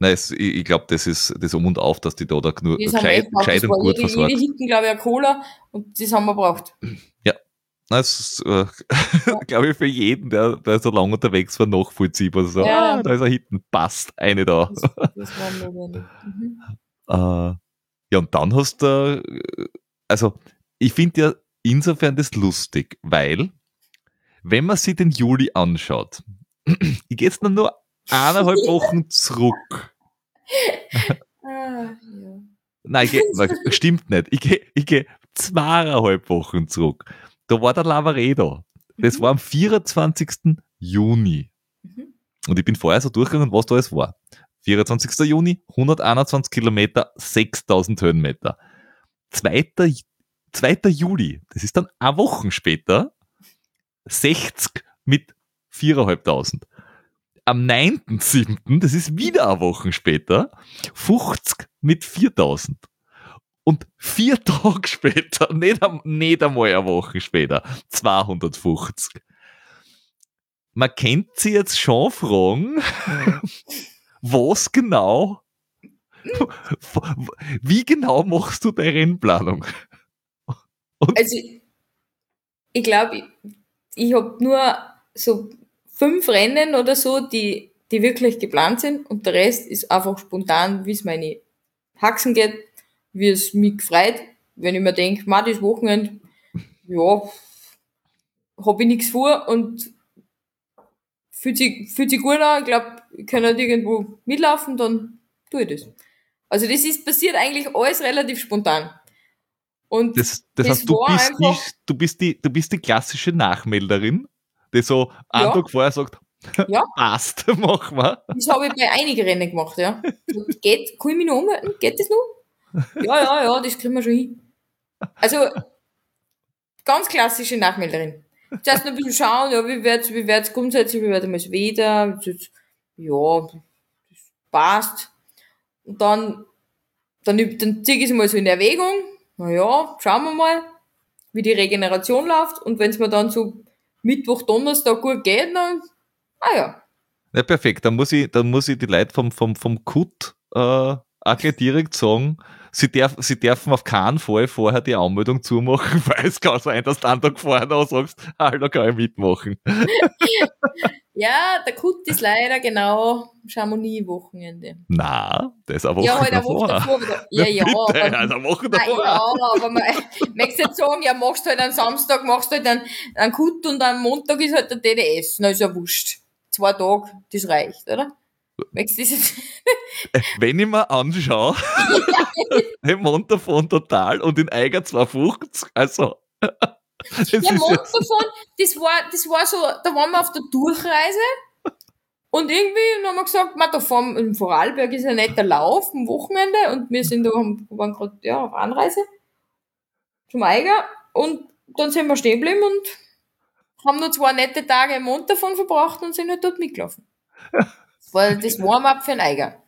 Nein, es, ich, ich glaube, das ist das Um und Auf, dass die da, da nur Das haben wir gescheit, Das und gut jede, versorgt. jede Hitten, glaube ich, eine Cola und das haben wir braucht. Nein, es ist, äh, glaube ich, für jeden, der, der so lange unterwegs war, nachvollziehbar. So, Ja. ah, da ist er hinten, passt, eine da. Das, das war. Mhm. Äh, ja, und dann hast du, äh, also ich finde ja insofern das lustig, weil, wenn man sich den Juli anschaut, ich gehe jetzt nur eineinhalb Wochen zurück. Ah, ja. Nein, ich geh, stimmt nicht. Ich gehe ich geh zweieinhalb Wochen zurück. Da war der Lavaredo. Das Mhm. war am 24. Juni. Mhm. Und ich bin vorher so durchgegangen, was da alles war. 24. Juni, 121 Kilometer, 6000 Höhenmeter. 2. Ju- 2. Juli, das ist dann eine Woche später, 60 mit 4.500. Am 9.7., das ist wieder eine Woche später, 50 mit 4000. Und vier Tage später, nicht, nicht einmal eine Woche später, 250. Man kennt sie jetzt schon fragen, was genau, wie genau machst du deine Rennplanung? Also, ich glaube, ich, ich habe nur so fünf Rennen oder so, die, die wirklich geplant sind und der Rest ist einfach spontan, wie es meine Haxen geht, wie es mich gefreut, wenn ich mir denke, ma, das Wochenende, ja, habe ich nichts vor und fühlt sich, fühlt sich gut an, ich glaube, ich kann halt irgendwo mitlaufen, dann tue ich das. Also das ist passiert eigentlich alles relativ spontan. Und Das, das, Das heißt, du bist, einfach- du, bist die, du bist die klassische Nachmelderin, die so einen Ja. Tag vorher sagt, Ja. passt, mach mal. Das habe ich bei einigen Rennen gemacht, ja. Und Geht, kann ich mich noch umhalten? Geht das noch? Ja, ja, ja, das kriegen wir schon hin. Also, ganz klassische Nachmelderin. zuerst noch ein bisschen schauen, ja, wie wird's, wie wird's grundsätzlich, wie wird Wetter, das, ja, das passt. Und dann, dann, dann ziehe ich es mal so in Erwägung, na ja, schauen wir mal, wie die Regeneration läuft und wenn es mir dann so Mittwoch, Donnerstag gut geht, dann, ah ja. Ja, perfekt. Dann muss ich, dann muss ich die Leute vom, vom, vom KUT äh, auch gleich direkt sagen, sie, darf, sie dürfen auf keinen Fall vorher die Anmeldung zumachen, weil es kann sein, dass du einen Tag vorher noch sagst, hallo, kann ich mitmachen. ja, der Kut ist leider genau Chamonix-Wochenende. Na, das ist eine Woche Ja, halt eine davor. Woche davor wieder. Ja, ja, Bitte, aber, also eine Woche davor. ja, aber man, möchtest du jetzt sagen, ja, machst halt am Samstag, machst halt einen, einen Kut und am Montag ist halt der DDS. Na, ist ja wurscht. Zwei Tage, das reicht, oder? Jetzt? Wenn ich mir anschaue, im Montafon total und in Eiger 250, also. Das Ja, ist Montafon, das war, das war so, da waren wir auf der Durchreise und irgendwie haben wir gesagt, man, da fahren, in Vorarlberg ist ein netter Lauf am Wochenende und wir sind da, waren gerade, ja, auf Anreise zum Eiger und dann sind wir stehen geblieben und haben nur zwei nette Tage im Montafon verbracht und sind halt dort mitgelaufen. Das war das Warm-up für einen Eiger.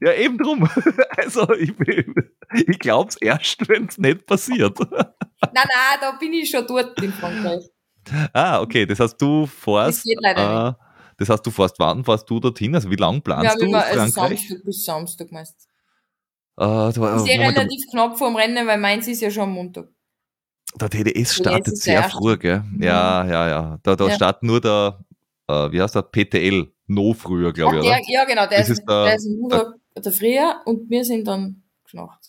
Ja, eben drum. Also, ich, ich glaube es erst, wenn es nicht passiert. Nein, nein, da bin ich schon dort in Frankreich. Ah, okay, das heißt, du Das fährst. geht leider Äh, das heißt, du fährst, wann fährst du dorthin? Also, wie lange planst Ja, du also Frankreich? Samstag bis Samstag meistens. Äh, da, Ist der, relativ knapp vor dem Rennen, weil meins ist ja schon am Montag. der TDS Ja, startet der sehr früh, gell? Ja, ja, ja. Da, da Ja. startet nur der, äh, wie heißt der, PTL, noch früher, glaube ich, der, ja, genau, der Das ist, der- der ist im Tag der Frühjahr und wir sind dann geschnacht.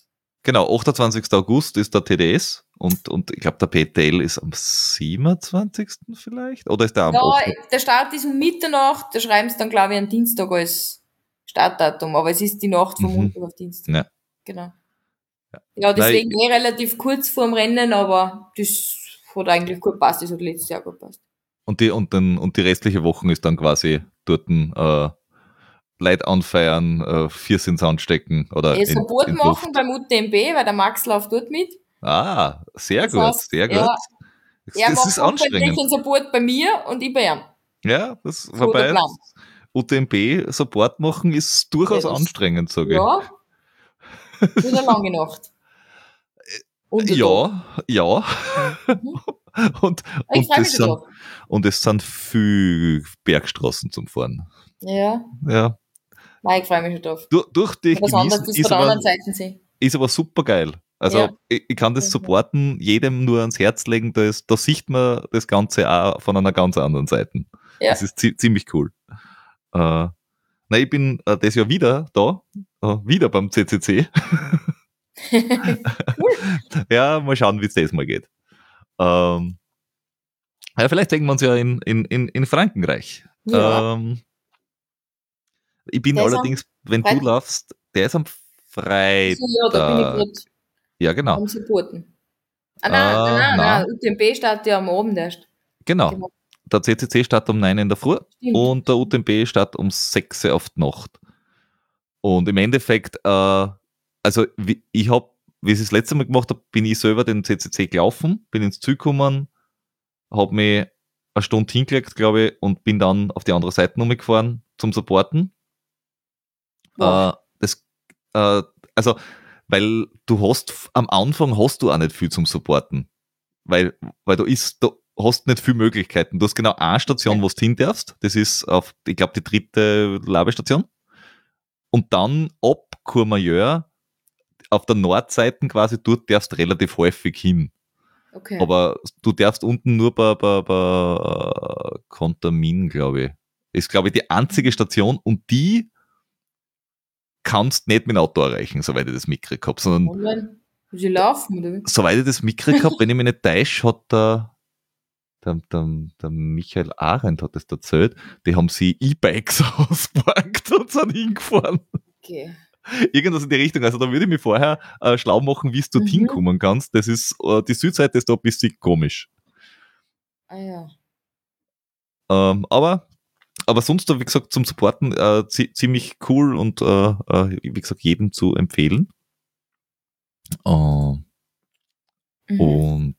Genau, 28. August ist der TDS und, und ich glaube, der PTL ist am 27. vielleicht? Oder ist der am Ja, 8.? der Start ist um Mitternacht, da schreiben sie dann, glaube ich, am Dienstag als Startdatum, aber es ist die Nacht vom Mhm. Montag auf Dienstag. Ja. Genau. Ja, deswegen eh relativ kurz vorm Rennen, aber das hat eigentlich gut passt, das hat letztes Jahr gut passt. Und die, und, dann, und die restliche Woche ist dann quasi dort äh, Leute anfeiern, äh, Viers ins anstecken oder in, Support in machen beim UTMB, weil der Max läuft dort mit. Ah, sehr Das gut, heißt, sehr gut. ja, das Er das macht ist anstrengend. den Support bei mir und ich bei ihm. Ja, das, So wobei der Plan. UTMB-Support machen ist durchaus Ja, anstrengend, sage ich. Ja. Wieder lange Nacht. Und der Tag. Ja, ja. Mhm. und, und, mich sind, und es sind viel Bergstraßen zum Fahren. Ja, Ja. nein, ich freue mich schon drauf. Durch, durch die Was anderes ist ist aber, sehen. ist aber super geil. Also Ja. ich, ich kann das Mhm. supporten, jedem nur ans Herz legen, da, ist, da sieht man das Ganze auch von einer ganz anderen Seite. Ja. Das ist zi ziemlich cool. Äh, na, ich bin äh, das Jahr wieder da, äh, wieder beim CCC. ja, mal schauen, wie es das mal geht. Ähm, ja, vielleicht sehen wir uns ja in, in, in, in Frankreich. Ja. Ähm, ich bin Der allerdings, wenn du Freitag. laufst, der ist am Freitag. Ja, da bin ich gerade Ja, genau. am Supporten. Ah, nein, Ah, nein, nein, nein. UTMB startet ja am Abend erst. Genau. Genau. Der CCC startet um 9 in der Früh Stimmt. und der UTMB startet um 6 auf die Nacht. Und im Endeffekt, äh, also ich habe, wie ich es das letzte Mal gemacht habe, bin ich selber den CCC gelaufen, bin ins Ziel gekommen, habe mich eine Stunde hingelegt, glaube ich, und bin dann auf die andere Seite umgefahren zum Supporten. Wow. Äh, das, äh, also, weil du hast, am Anfang hast du auch nicht viel zum Supporten. Weil, weil du ist, du hast nicht viel Möglichkeiten. Du hast genau eine Station, wo du hin darfst. Das ist auf, ich glaube, die dritte Labestation. Und dann ab Courmayeur auf der Nordseite quasi, dort darfst du relativ häufig hin. Okay. Aber du darfst unten nur bei, bei, bei Contamin, glaube ich. Ist, glaube ich, die einzige Station und die kannst nicht mit dem Auto erreichen, soweit ich das mitgekriegt habe, sondern Online. Muss ich laufen, oder soweit ich das mitgekriegt habe, wenn ich mich nicht täusche, hat der, der, der, der Michael Arendt hat das erzählt, die haben sie E-Bikes ausgeparkt und sind hingefahren. Okay. Irgendwas in die Richtung. Also da würde ich mich vorher äh, schlau machen, wie du dorthin Mhm. kommen kannst. Das ist, äh, die Südseite ist da ein bisschen komisch. Ah ja. Ähm, aber, aber sonst, wie gesagt, zum Supporten äh, zi ziemlich cool und äh, äh, wie gesagt, jedem zu empfehlen. Äh, Mhm. und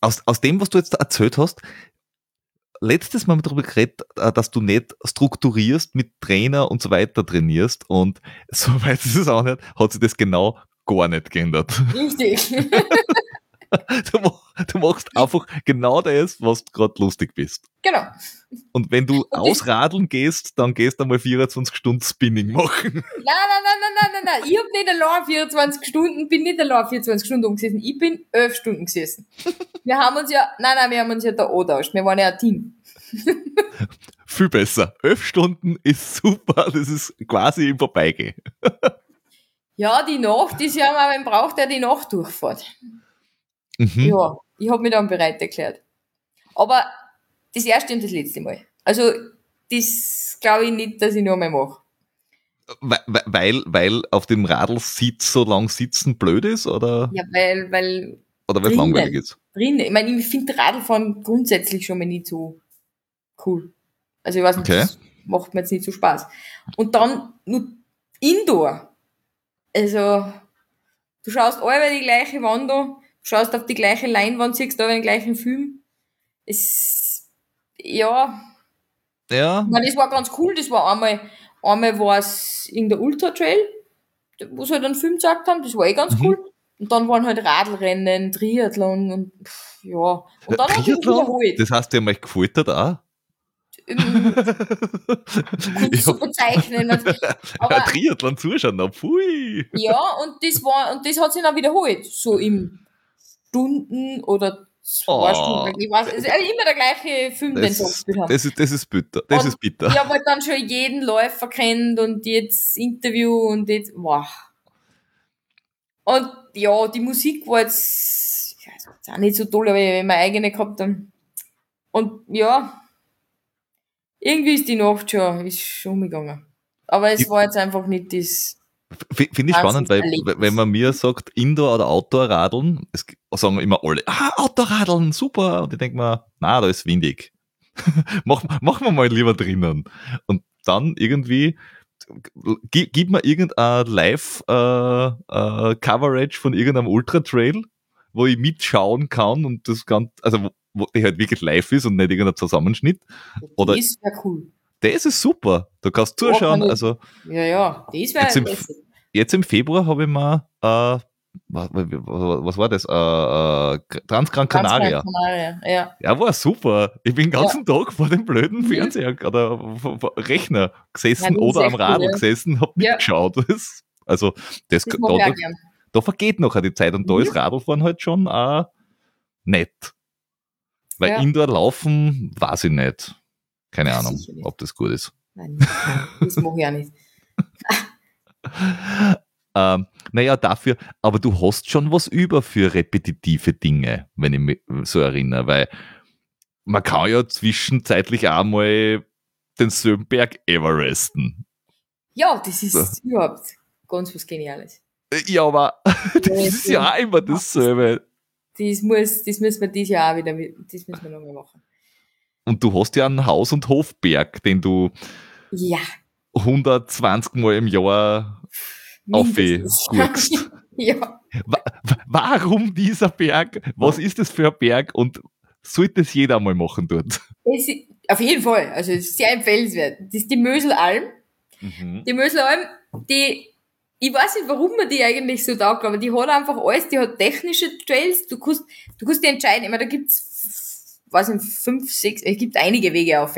aus, aus dem, was du jetzt erzählt hast, letztes Mal darüber geredet, äh, dass du nicht strukturierst mit Trainer und so weiter trainierst und soweit ist es auch nicht, hat sich das genau gar nicht geändert. Richtig. Du, du machst einfach genau das, was du gerade lustig bist. genau. Und wenn du das- ausradeln gehst, dann gehst du einmal 24 Stunden Spinning machen. Nein, nein, nein, nein, nein, nein, nein. Ich hab nicht allein 24 Stunden, bin nicht allein 24 Stunden umgesessen. Ich bin 11 Stunden gesessen. Wir haben uns ja, nein, nein, wir haben uns ja da angetauscht. Wir waren ja ein Team. Viel besser. 11 Stunden ist super, das ist quasi im Vorbeigehen. Ja, die Nacht ist ja mal, man braucht ja die Nachtdurchfahrt. Mhm. Ja, ich hab mich dann bereit erklärt. Aber das erste und das letzte Mal. Also, das glaube ich nicht, dass ich noch einmal mache. We- we- Weil, weil auf dem Radlsitz so lang sitzen blöd ist oder, Ja, weil, weil oder weil es langweilig ist? drin, ich meine, ich finde Radlfahren grundsätzlich schon mal nicht so cool. Also ich weiß nicht, Okay. das macht mir jetzt nicht so Spaß. Und dann nur Indoor. Also, du schaust alle die gleiche Wand an, schaust auf die gleiche Leinwand, siehst da den gleichen Film. Es, ja, Ja, meine, das war ganz cool, das war einmal, einmal war es in der Ultra Trail, wo sie halt einen Film gezeigt haben, das war eh ganz Mhm. cool. Und dann waren halt Radlrennen, Triathlon und pff, ja. Und dann mich Triathlon? wiederholt. Das heißt, dir mal gefoltert auch? Ähm, ja, zu bezeichnen. Und, ja, aber Triathlon zuschauen, na, pfui. ja, und das war, und das hat sich dann wiederholt. So im Stunden oder zwei Oh. Stunden. Ich weiß, es ist immer der gleiche Film, den Das, sie abgespielt haben. das, ist, das ist bitter. Das Und ist bitter. Ich habe halt dann schon jeden Läufer kennt und jetzt Interview und jetzt, wow. Und ja, die Musik war jetzt, ja, ist jetzt auch nicht so toll, aber ich hab meine eigene gehabt haben. Und ja, irgendwie ist die Nacht schon, ist schon umgegangen. Aber es Ich- war jetzt einfach nicht das, Finde ich spannend, weil wenn man mir sagt, Indoor- oder Outdoor-Radeln, sagen immer alle, ah, Outdoor-Radeln, super. Und ich denke mir, na, da ist windig. mach, machen wir mal lieber drinnen. Und dann irgendwie, gib, gib mir irgendein Live-Coverage von irgendeinem Ultra-Trail, wo ich mitschauen kann und das ganz, also wo, wo die halt wirklich live ist und nicht irgendein Zusammenschnitt. Oder- das wäre cool. Das ist super. Du kannst zuschauen. man nicht. Also Ja, ja, das Jetzt wäre im besser. jetzt im Februar habe ich mal, äh, was, was war das? Äh, äh, Transgran Canaria. Gran Canaria, ja. Ja, war super. Ich bin den ganzen Tag vor dem blöden Fernseher oder Rechner gesessen Ja, oder am Radl cool, ja. gesessen, hab Ja. mitgeschaut. Das, also, das, Das da, da, da vergeht noch die Zeit und da Mhm. ist Radlfahren halt schon äh, nett. Weil Ja. Indoor laufen, weiß ich nicht. Keine Ahnung, Sicher nicht. ob das gut ist. Nein, nein, das mag ich auch nicht. Ähm, naja, dafür, aber du hast schon was über für repetitive Dinge, wenn ich mich so erinnere, weil man kann ja zwischenzeitlich auch mal den Söhnberg Everesten. Ja, das ist So. überhaupt ganz was Geniales. Äh, Ja, aber das ist ja auch immer dasselbe. Das muss, das müssen wir dieses Jahr auch wieder, das müssen wir nochmal machen. Und du hast ja einen Haus- und Hofberg, den du Ja. 120 Mal im Jahr aufguckst. ja. Wa- wa- Warum dieser Berg? Was ist das für ein Berg? Und sollte es jeder mal machen dort? Ist, auf jeden Fall, also es ist sehr empfehlenswert. Das ist die Möselalm. Mhm. Die Möselalm, die, ich weiß nicht, warum man die eigentlich so taugt, aber die hat einfach alles, die hat technische Trails, du kannst, du kannst dich entscheiden, ich meine, da gibt's, weiß nicht, fünf, sechs, es gibt einige Wege auf.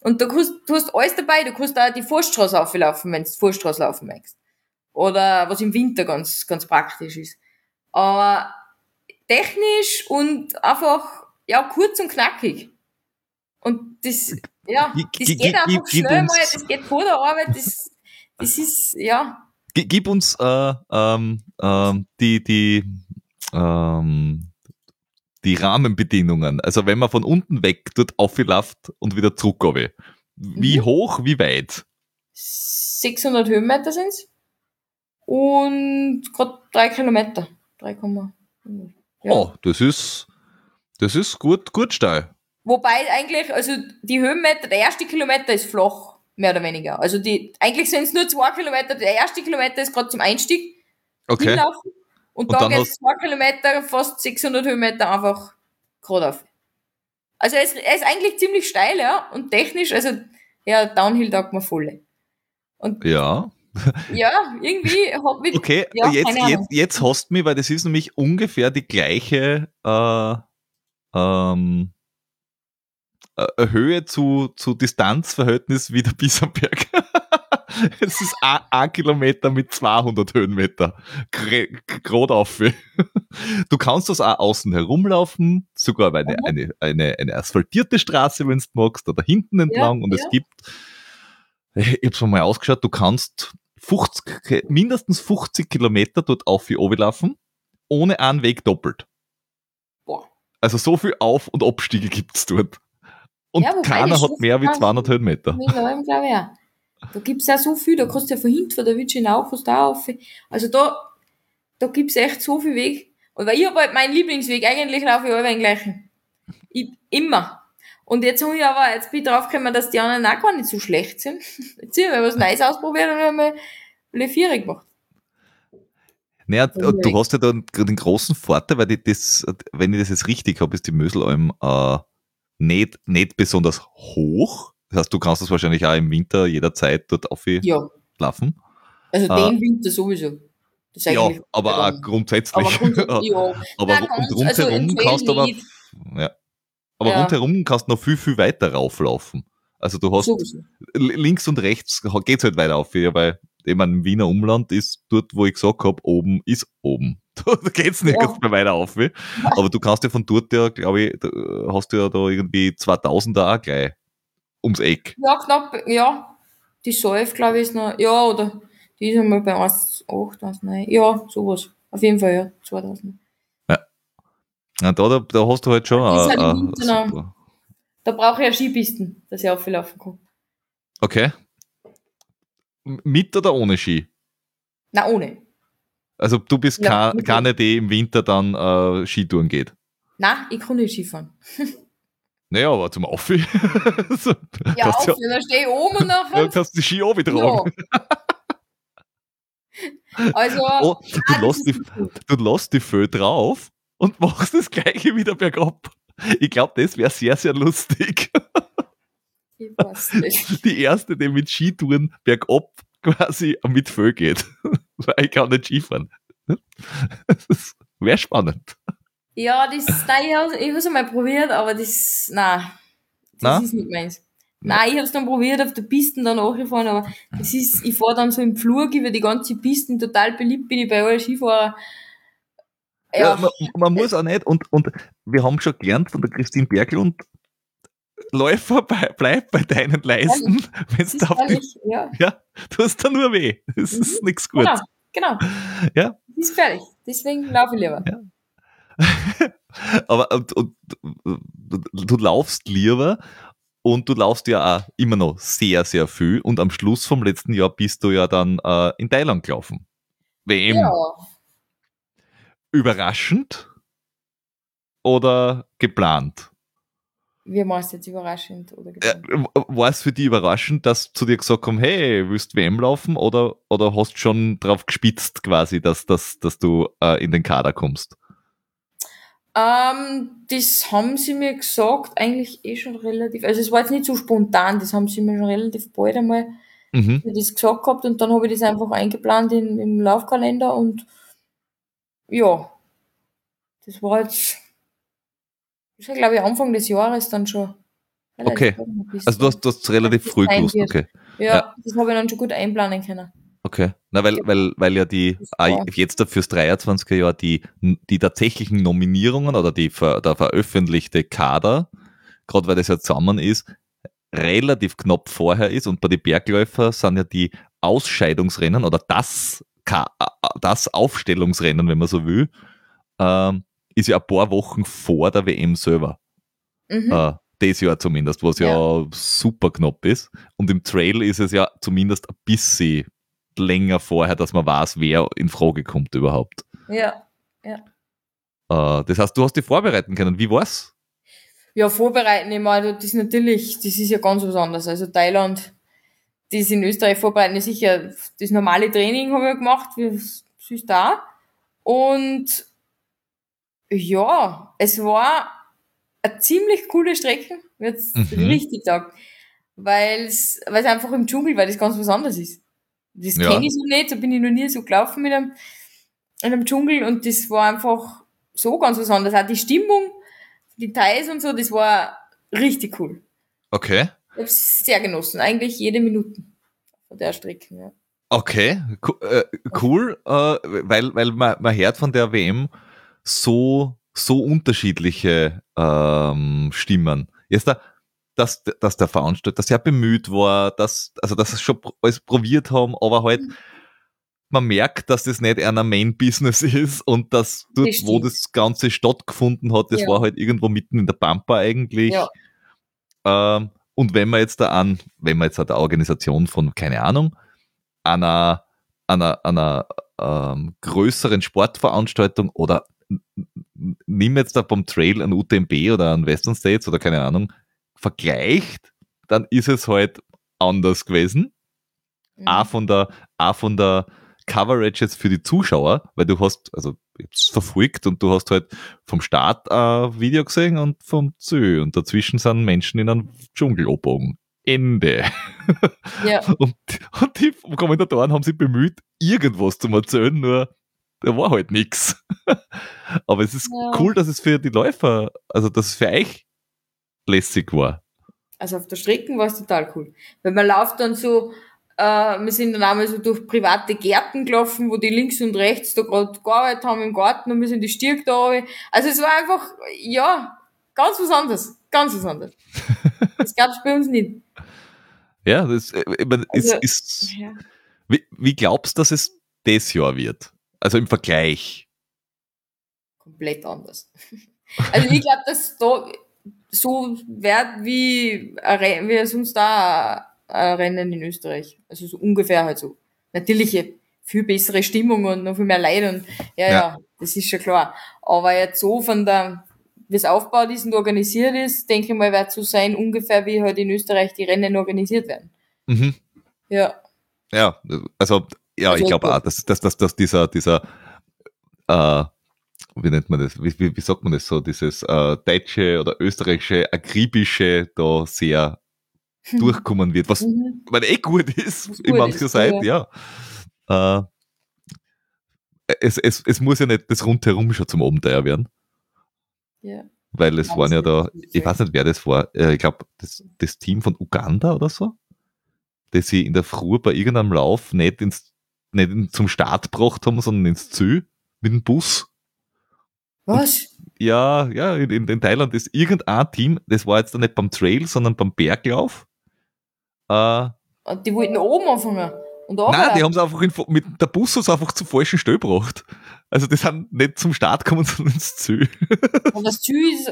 Und du kannst, du hast alles dabei, du kannst da die Forststraße auflaufen, wenn du Forststraße laufen möchtest. Oder was im Winter ganz, ganz praktisch ist. Aber technisch und einfach, ja, kurz und knackig. Und das, ja, das geht einfach gib- gib schnell mal, das geht vor der Arbeit, das, das ist, ja, G- Gib uns äh, ähm, ähm, die, die, ähm, die Rahmenbedingungen. Also wenn man von unten weg dort aufläuft und wieder zurück runter. Wie Mhm. hoch, wie weit? 600 Höhenmeter sind's Und gerade drei Kilometer. 3, ja. Oh, das ist, das ist gut, gut steil. Wobei eigentlich, also die Höhenmeter, der erste Kilometer ist flach, mehr oder weniger. Also die, eigentlich sind es nur zwei Kilometer. Der erste Kilometer ist gerade zum Einstieg Okay. hinlaufen. Und, Und dann, dann geht es zwei Kilometer, fast 600 Höhenmeter einfach gerade auf. Also er ist, er ist eigentlich ziemlich steil, ja, und technisch, also ja, Downhill taugt mir voll. Und Ja. ja, irgendwie hab ich, Okay, Ja, jetzt, jetzt, jetzt hast du mich, weil das ist nämlich ungefähr die gleiche äh, ähm, äh, Höhe zu, zu Distanzverhältnis wie der Biesenberg. es ist ein, ein Kilometer mit 200 Höhenmeter. Gerade auf. Du kannst das auch außen herumlaufen, sogar eine, Mhm. eine, eine, eine asphaltierte Straße, wenn du magst, oder hinten entlang. und es ja. gibt, ich hab's mir mal ausgeschaut, du kannst 50, Ki- mindestens 50 Kilometer dort auf wie laufen, ohne einen Weg doppelt. boah. Also so viel Auf- und Abstiege gibt's dort. Und Ja, keiner hat mehr wie fast- 200 Höhenmeter. Mit allem, glaube ich auch. Da gibt's ja so viel, da kannst du ja von hinten von der Witsch hinauf, kannst du auch rauf. Also da, da gibt's echt so viel Weg. Und weil ich hab halt meinen Lieblingsweg, eigentlich laufe ich alle den gleichen. Ich, immer. Und jetzt hab ich aber, jetzt bin ich draufgekommen, dass die anderen auch gar nicht so schlecht sind. Jetzt habe ich mal was Neues ausprobiert und habe mal eine Viere gemacht. Naja, Ja. du hast ja da den großen Vorteil, weil die das, wenn ich das jetzt richtig habe, ist die Möselalm äh, nicht, nicht besonders hoch. Das heißt, du kannst das wahrscheinlich auch im Winter jederzeit dort auflaufen. Ja. Also Ah. den Winter sowieso. Ja, aber auch aber grundsätzlich. grundsätzlich, ja. aber Nein, ganz- rundherum also kannst du aber, ja. aber Ja. rundherum kannst du noch viel, viel weiter rauflaufen. Also du hast Sowieso. links und rechts geht's halt weiter auf, weil ich mein, im Wiener Umland ist dort, wo ich gesagt hab, oben ist oben. Da geht's nicht Ja. mehr weiter auf. Aber du kannst ja von dort ja, glaube ich, hast du ja da irgendwie 2000er auch gleich ums Eck. Ja, knapp, ja. Die Säuf, glaube ich, ist noch, ja, oder die ist einmal bei 1,8, 1,9. Ja, sowas. Auf jeden Fall, ja, 2000. Ja, da, da, da hast du halt schon Die ist äh, halt äh, super. Da brauche ich ja Skipisten, dass ich auflaufen kann. Okay. Mit oder ohne Ski? Na, ohne. Also du bist Ja, keine, die im Winter dann äh, Skitouren geht. Na, ich kann nicht Skifahren. Naja, aber zum Auffi. so, Ja, kannst auf, dann stehe ich oben und ja, nachher. kannst die Ski auch wieder tragen. Ja. Also, Oh, du, ah, lässt die, du lässt die Föh drauf und machst das gleiche wieder bergab. Ich glaube, das wäre sehr, sehr lustig. ich weiß nicht. Die erste, die mit Skitouren bergab quasi mit Föh geht. Weil ich kann nicht Skifahren. Das wäre spannend. Ja, das, nein, ich habe hab's einmal probiert, aber das, nein, das Na? ist nicht meins. Nein, ich hab's dann probiert, auf der Piste dann nachgefahren, aber das ist, ich fahr dann so im Flur, über die ganze Pisten, total beliebt bin ich bei allen Skifahrern. Ja, Ja, man, man muss auch nicht, und, und wir haben schon gelernt von der Christine Berglund, Läufer, bei, bleib bei deinen Leisten, wenn das du ist auf die, ehrlich, ja, ja, du hast da nur weh. Das ist nichts gut. genau, genau. Ja. Das ist fertig. Deswegen laufe ich lieber. Aber und, und, du, du laufst lieber und du laufst ja auch immer noch sehr, sehr viel. Und am Schluss vom letzten Jahr bist du ja dann äh, in Thailand gelaufen. WM. Ja, Überraschend oder geplant? wir machen es jetzt überraschend, oder? Äh, geplant. War es für dich überraschend, dass zu dir gesagt haben, hey, willst du WM laufen? Oder, oder hast du schon drauf gespitzt quasi, dass, dass, dass du äh, in den Kader kommst? Ähm, das haben sie mir gesagt, eigentlich eh schon relativ, also es war jetzt nicht so spontan, das haben sie mir schon relativ bald einmal Mhm. das gesagt gehabt und dann habe ich das einfach eingeplant in, im Laufkalender und ja, das war jetzt, das war glaube ich Anfang des Jahres dann schon. Okay. Also du hast, du hast relativ das früh gewusst, okay. ja, ja. das habe ich dann schon gut einplanen können. Okay. Na, weil, weil, weil ja die, jetzt fürs 23er Jahr die, die tatsächlichen Nominierungen oder die der veröffentlichte Kader, gerade weil das ja zusammen ist, relativ knapp vorher ist und bei den Bergläufer sind ja die Ausscheidungsrennen oder das, Ka- äh, das Aufstellungsrennen, wenn man so will, ähm, ist ja ein paar Wochen vor der WM selber. Mhm. Äh, das Jahr zumindest, was ja. super knapp ist. Und im Trail ist es ja zumindest ein bisschen länger vorher, dass man weiß, wer in Frage kommt überhaupt. Ja. Äh, das heißt, du hast dich vorbereiten können. Wie war's? Ja, vorbereiten, ich meine, das ist natürlich, das ist ja ganz was anderes. Also Thailand, das in Österreich vorbereiten, ist sicher das normale Training habe ich gemacht, wie süß da. Und ja, es war eine ziemlich coole Strecke, wird Mhm. richtig taugt. Weil es einfach im Dschungel, weil das ganz was anderes ist. Das Ja. kenne ich so nicht, da bin ich noch nie so gelaufen mit einem, in einem Dschungel und das war einfach so ganz was anderes. Auch die Stimmung, die Details und so, das war richtig cool. Okay. Ich hab's sehr genossen, eigentlich jede Minute von der Strecke. Ja. Okay, äh, cool, äh, weil, weil man, man hört von der WM so, so unterschiedliche ähm, Stimmen. Jetzt da, dass, dass der Veranstalter sehr bemüht war, dass, also dass sie schon alles probiert haben, aber halt man merkt, dass das nicht einer Main-Business ist und dass dort, Das wo das Ganze stattgefunden hat, das Ja. war halt irgendwo mitten in der Pampa eigentlich. Ja. Ähm, und wenn man jetzt da an, wenn man jetzt an der Organisation von, keine Ahnung, einer, einer, einer ähm, größeren Sportveranstaltung oder nimm jetzt da beim Trail an UTMB oder an Western States oder keine Ahnung, vergleicht, dann ist es halt anders gewesen. Mhm. Auch von der, auch von der Coverage jetzt für die Zuschauer, weil du hast, also jetzt verfolgt und du hast halt vom Start ein Video gesehen und vom Ziel und dazwischen sind Menschen in einem Dschungel abgebogen. Ende. Ja. Und, und die Kommentatoren haben sich bemüht, irgendwas zu erzählen, nur da war halt nix. Aber es ist Ja. cool, dass es für die Läufer, also dass es für euch lässig war. Also auf der Strecke war es total cool. Weil man läuft dann so, äh, wir sind dann einmal so durch private Gärten gelaufen, wo die links und rechts da gerade gearbeitet haben im Garten und wir sind die Stieg da. runter. Also es war einfach, ja, ganz was anderes. Ganz was anderes. Das gab's bei uns nicht. Ja, das äh, ich mein, Also, ist, ist Ja. wie, wie glaubst du, dass es das Jahr wird? Also im Vergleich. komplett anders. Also ich glaube, dass da so wird wie, wie sonst da ein Rennen in Österreich. Also so ungefähr halt so. Natürlich eine viel bessere Stimmung und noch viel mehr Leute und ja, Ja. ja, das ist schon klar. Aber jetzt so von der, wie es aufgebaut ist und organisiert ist, denke ich mal, wird so sein, ungefähr wie halt in Österreich die Rennen organisiert werden. Mhm. Ja. Ja, also ja, Also ich glaube auch, dass, dass, dass, dass dieser, dieser äh, wie nennt man das, wie, wie, wie sagt man das so, dieses äh, deutsche oder österreichische, akribische da sehr durchkommen wird, was Mhm. weil eh gut ist, Was in mancher ist, Zeit, ja. Äh, es, es, es muss ja nicht das rundherum schon zum Abenteuer werden, Ja. weil es waren ja da, ich weiß nicht, wer das war, äh, ich glaube, das, das Team von Uganda oder so, das sie in der Früh bei irgendeinem Lauf nicht, ins, nicht zum Start gebracht haben, sondern ins Ziel mit dem Bus. Was? Ja, ja, in, in, Thailand ist irgendein Team, das war jetzt dann nicht beim Trail, sondern beim Berglauf. Äh, Und die wollten oben anfangen. Und Nein, die haben es einfach in, mit der Bus einfach zum falschen Stelle gebracht. Also die sind nicht zum Start gekommen, sondern ins Ziel. Und das Ziel ist,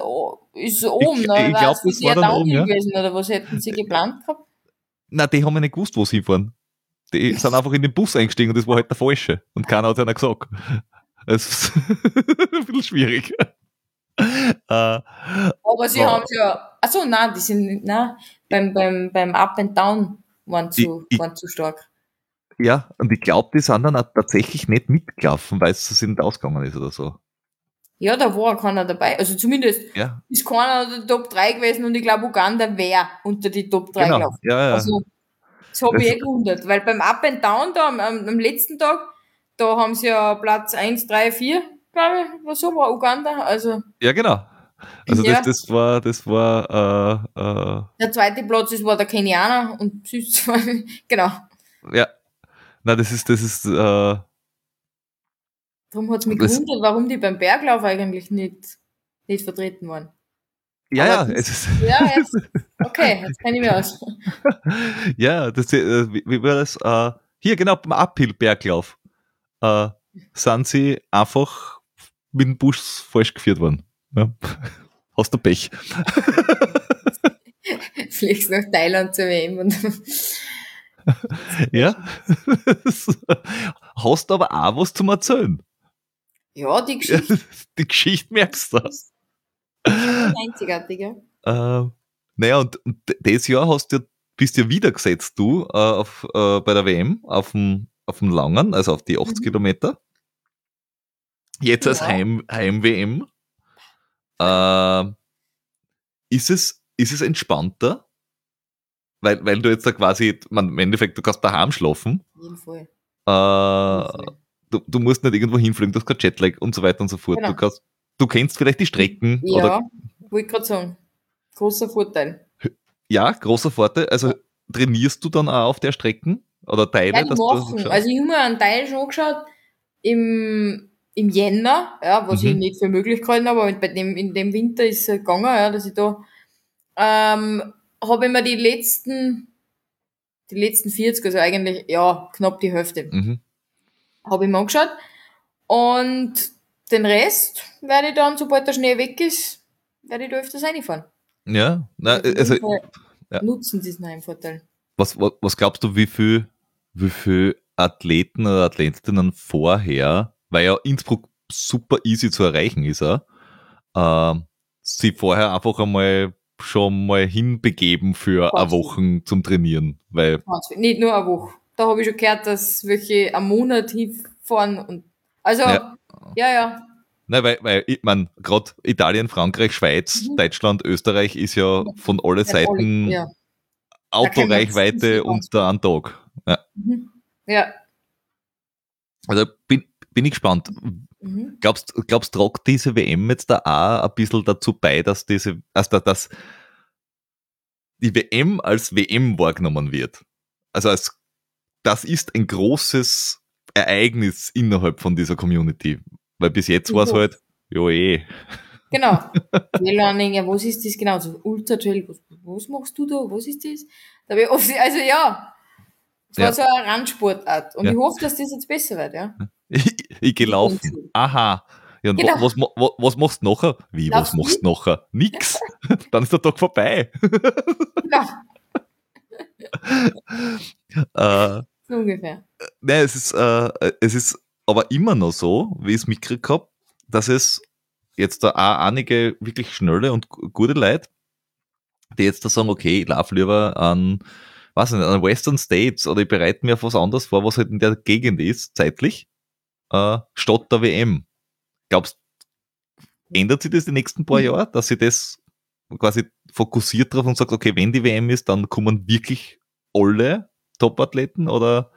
ist oben, Ich- ne? ich War glaub, es das war dann oben, ja. gewesen, oder was hätten sie geplant gehabt? Nein, die haben ja nicht gewusst, wo sie hinfahren. Die sind einfach in den Bus eingestiegen und das war halt der falsche. Und keiner hat einer gesagt. Es ist ein bisschen schwierig. Äh, Aber sie Ja. haben ja, achso, nein, die sind, nein, beim, beim, beim Up and Down waren zu, Ich- waren zu stark. ja, und ich glaube, die sind dann auch tatsächlich nicht mitgelaufen, weil es so nicht ausgegangen ist oder so. Ja, da war keiner dabei. Also zumindest Ja, ist keiner unter der Top 3 gewesen und ich glaube, Uganda wäre unter die Top 3 genau. gelaufen. Ja, ja. Also, das habe ich eh gewundert, weil beim Up and Down da am, am letzten Tag, da haben sie ja Platz 1, 3, 4, glaube ich, was so war Uganda. Also ja, genau. Also Ja. das, das war, das war, äh, der zweite Platz ist, war der Kenianer und süß, genau. äh, ja. Na, das ist, das ist, äh, Darum hat es mich Das- gewundert, warum die beim Berglauf eigentlich nicht, nicht vertreten waren. ja, ja, das- es ist, Ja, jetzt, okay, jetzt kenne ich mich aus. ja, das, äh, wie, wie war das? Äh, hier, genau, beim Uphill-Berglauf äh, sind sie einfach mit dem Bus falsch geführt worden. Ja. Hast du Pech. Fliegst nach Thailand zur WM und Ja. Hast aber auch was zum Erzählen. ja, die Geschichte Die Geschichte merkst du. einzigartig, ja. Äh, naja, und, und das Jahr hast du, bist du ja wieder gesetzt, du, äh, auf, äh, bei der WM, auf dem, auf dem Langen, also auf die 80 Mhm. Kilometer. Jetzt als Ja. Heim, Heim-WM. Äh, ist es, ist es entspannter? Weil, weil du jetzt da quasi, man, im Endeffekt, du kannst daheim schlafen. Auf jeden Fall. Äh, du, du musst nicht irgendwo hinfliegen, du hast kein Jetlag und so weiter und so fort. Genau. Du, kannst, du kennst vielleicht die Strecken Ja, oder wollte gerade sagen. Großer Vorteil. ja, großer Vorteil. Also trainierst du dann auch auf der Strecken oder Teile, Ja, die machen. Also ich habe mir einen Teil schon angeschaut im, im Jänner, ja, was Mhm. ich nicht für möglich gehalten habe, aber bei dem, in dem Winter ist es gegangen, ja, dass ich da ähm, habe ich mir die letzten die letzten 40, also eigentlich ja knapp die Hälfte, mhm. habe ich mir angeschaut. Und den Rest werde ich dann, sobald der Schnee weg ist, werde ich da öfters reinfahren. Ja, na, also ja. Nutzen diesen Heimvorteil. was, was, was glaubst du, wie viel, wie viel Athleten oder Athletinnen vorher, weil ja Innsbruck super easy zu erreichen ist, auch, ähm, sie vorher einfach einmal schon mal hinbegeben für eine Wahnsinn. Woche zum Trainieren, weil Wahnsinn. Nicht nur eine Woche. Da habe ich schon gehört, dass welche einen Monat hinfahren und also Ja. ja, ja. Nein, weil, weil ich meine, gerade Italien, Frankreich, Schweiz, Mhm. Deutschland, Österreich ist ja von alle Ja, Seiten Ja. Autoreichweite unter einen Tag. Ja. Mhm. ja. Also bin, bin ich gespannt. Mhm. Glaubst glaubst tragt diese WM jetzt da auch ein bisschen dazu bei, dass diese, also dass die WM als WM wahrgenommen wird? Also als das ist ein großes Ereignis innerhalb von dieser Community. Weil bis jetzt war es halt, jo eh. Genau. Trailrunning, ja, was ist das genau? So Ultra Trail, was, was machst du da? Was ist das? Da ich oft, also ja. Es war Ja. so eine Randsportart. Und Ja. ich hoffe, dass das jetzt besser wird, ja. Ich, ich geh laufen. Unzug. Aha. Ja, und Genau. wa- was, ma- wa- was machst du nachher? Wie, was Laufst machst du nachher? Nix. Dann ist der Tag vorbei. Genau, äh, so ungefähr. Nein, es ist, äh, es ist aber immer noch so, wie ich es mitgekriegt habe, dass es jetzt da auch einige wirklich schnelle und gu- gute Leute, die jetzt da sagen, okay, ich laufe lieber an, was nicht, an Western States oder ich bereite mir auf was anderes vor, was halt in der Gegend ist, zeitlich, äh, statt der WM. Glaubst ändert sich das die nächsten paar Mhm. Jahre, dass sie das quasi fokussiert drauf und sagt, okay, wenn die WM ist, dann kommen wirklich alle Top-Athleten oder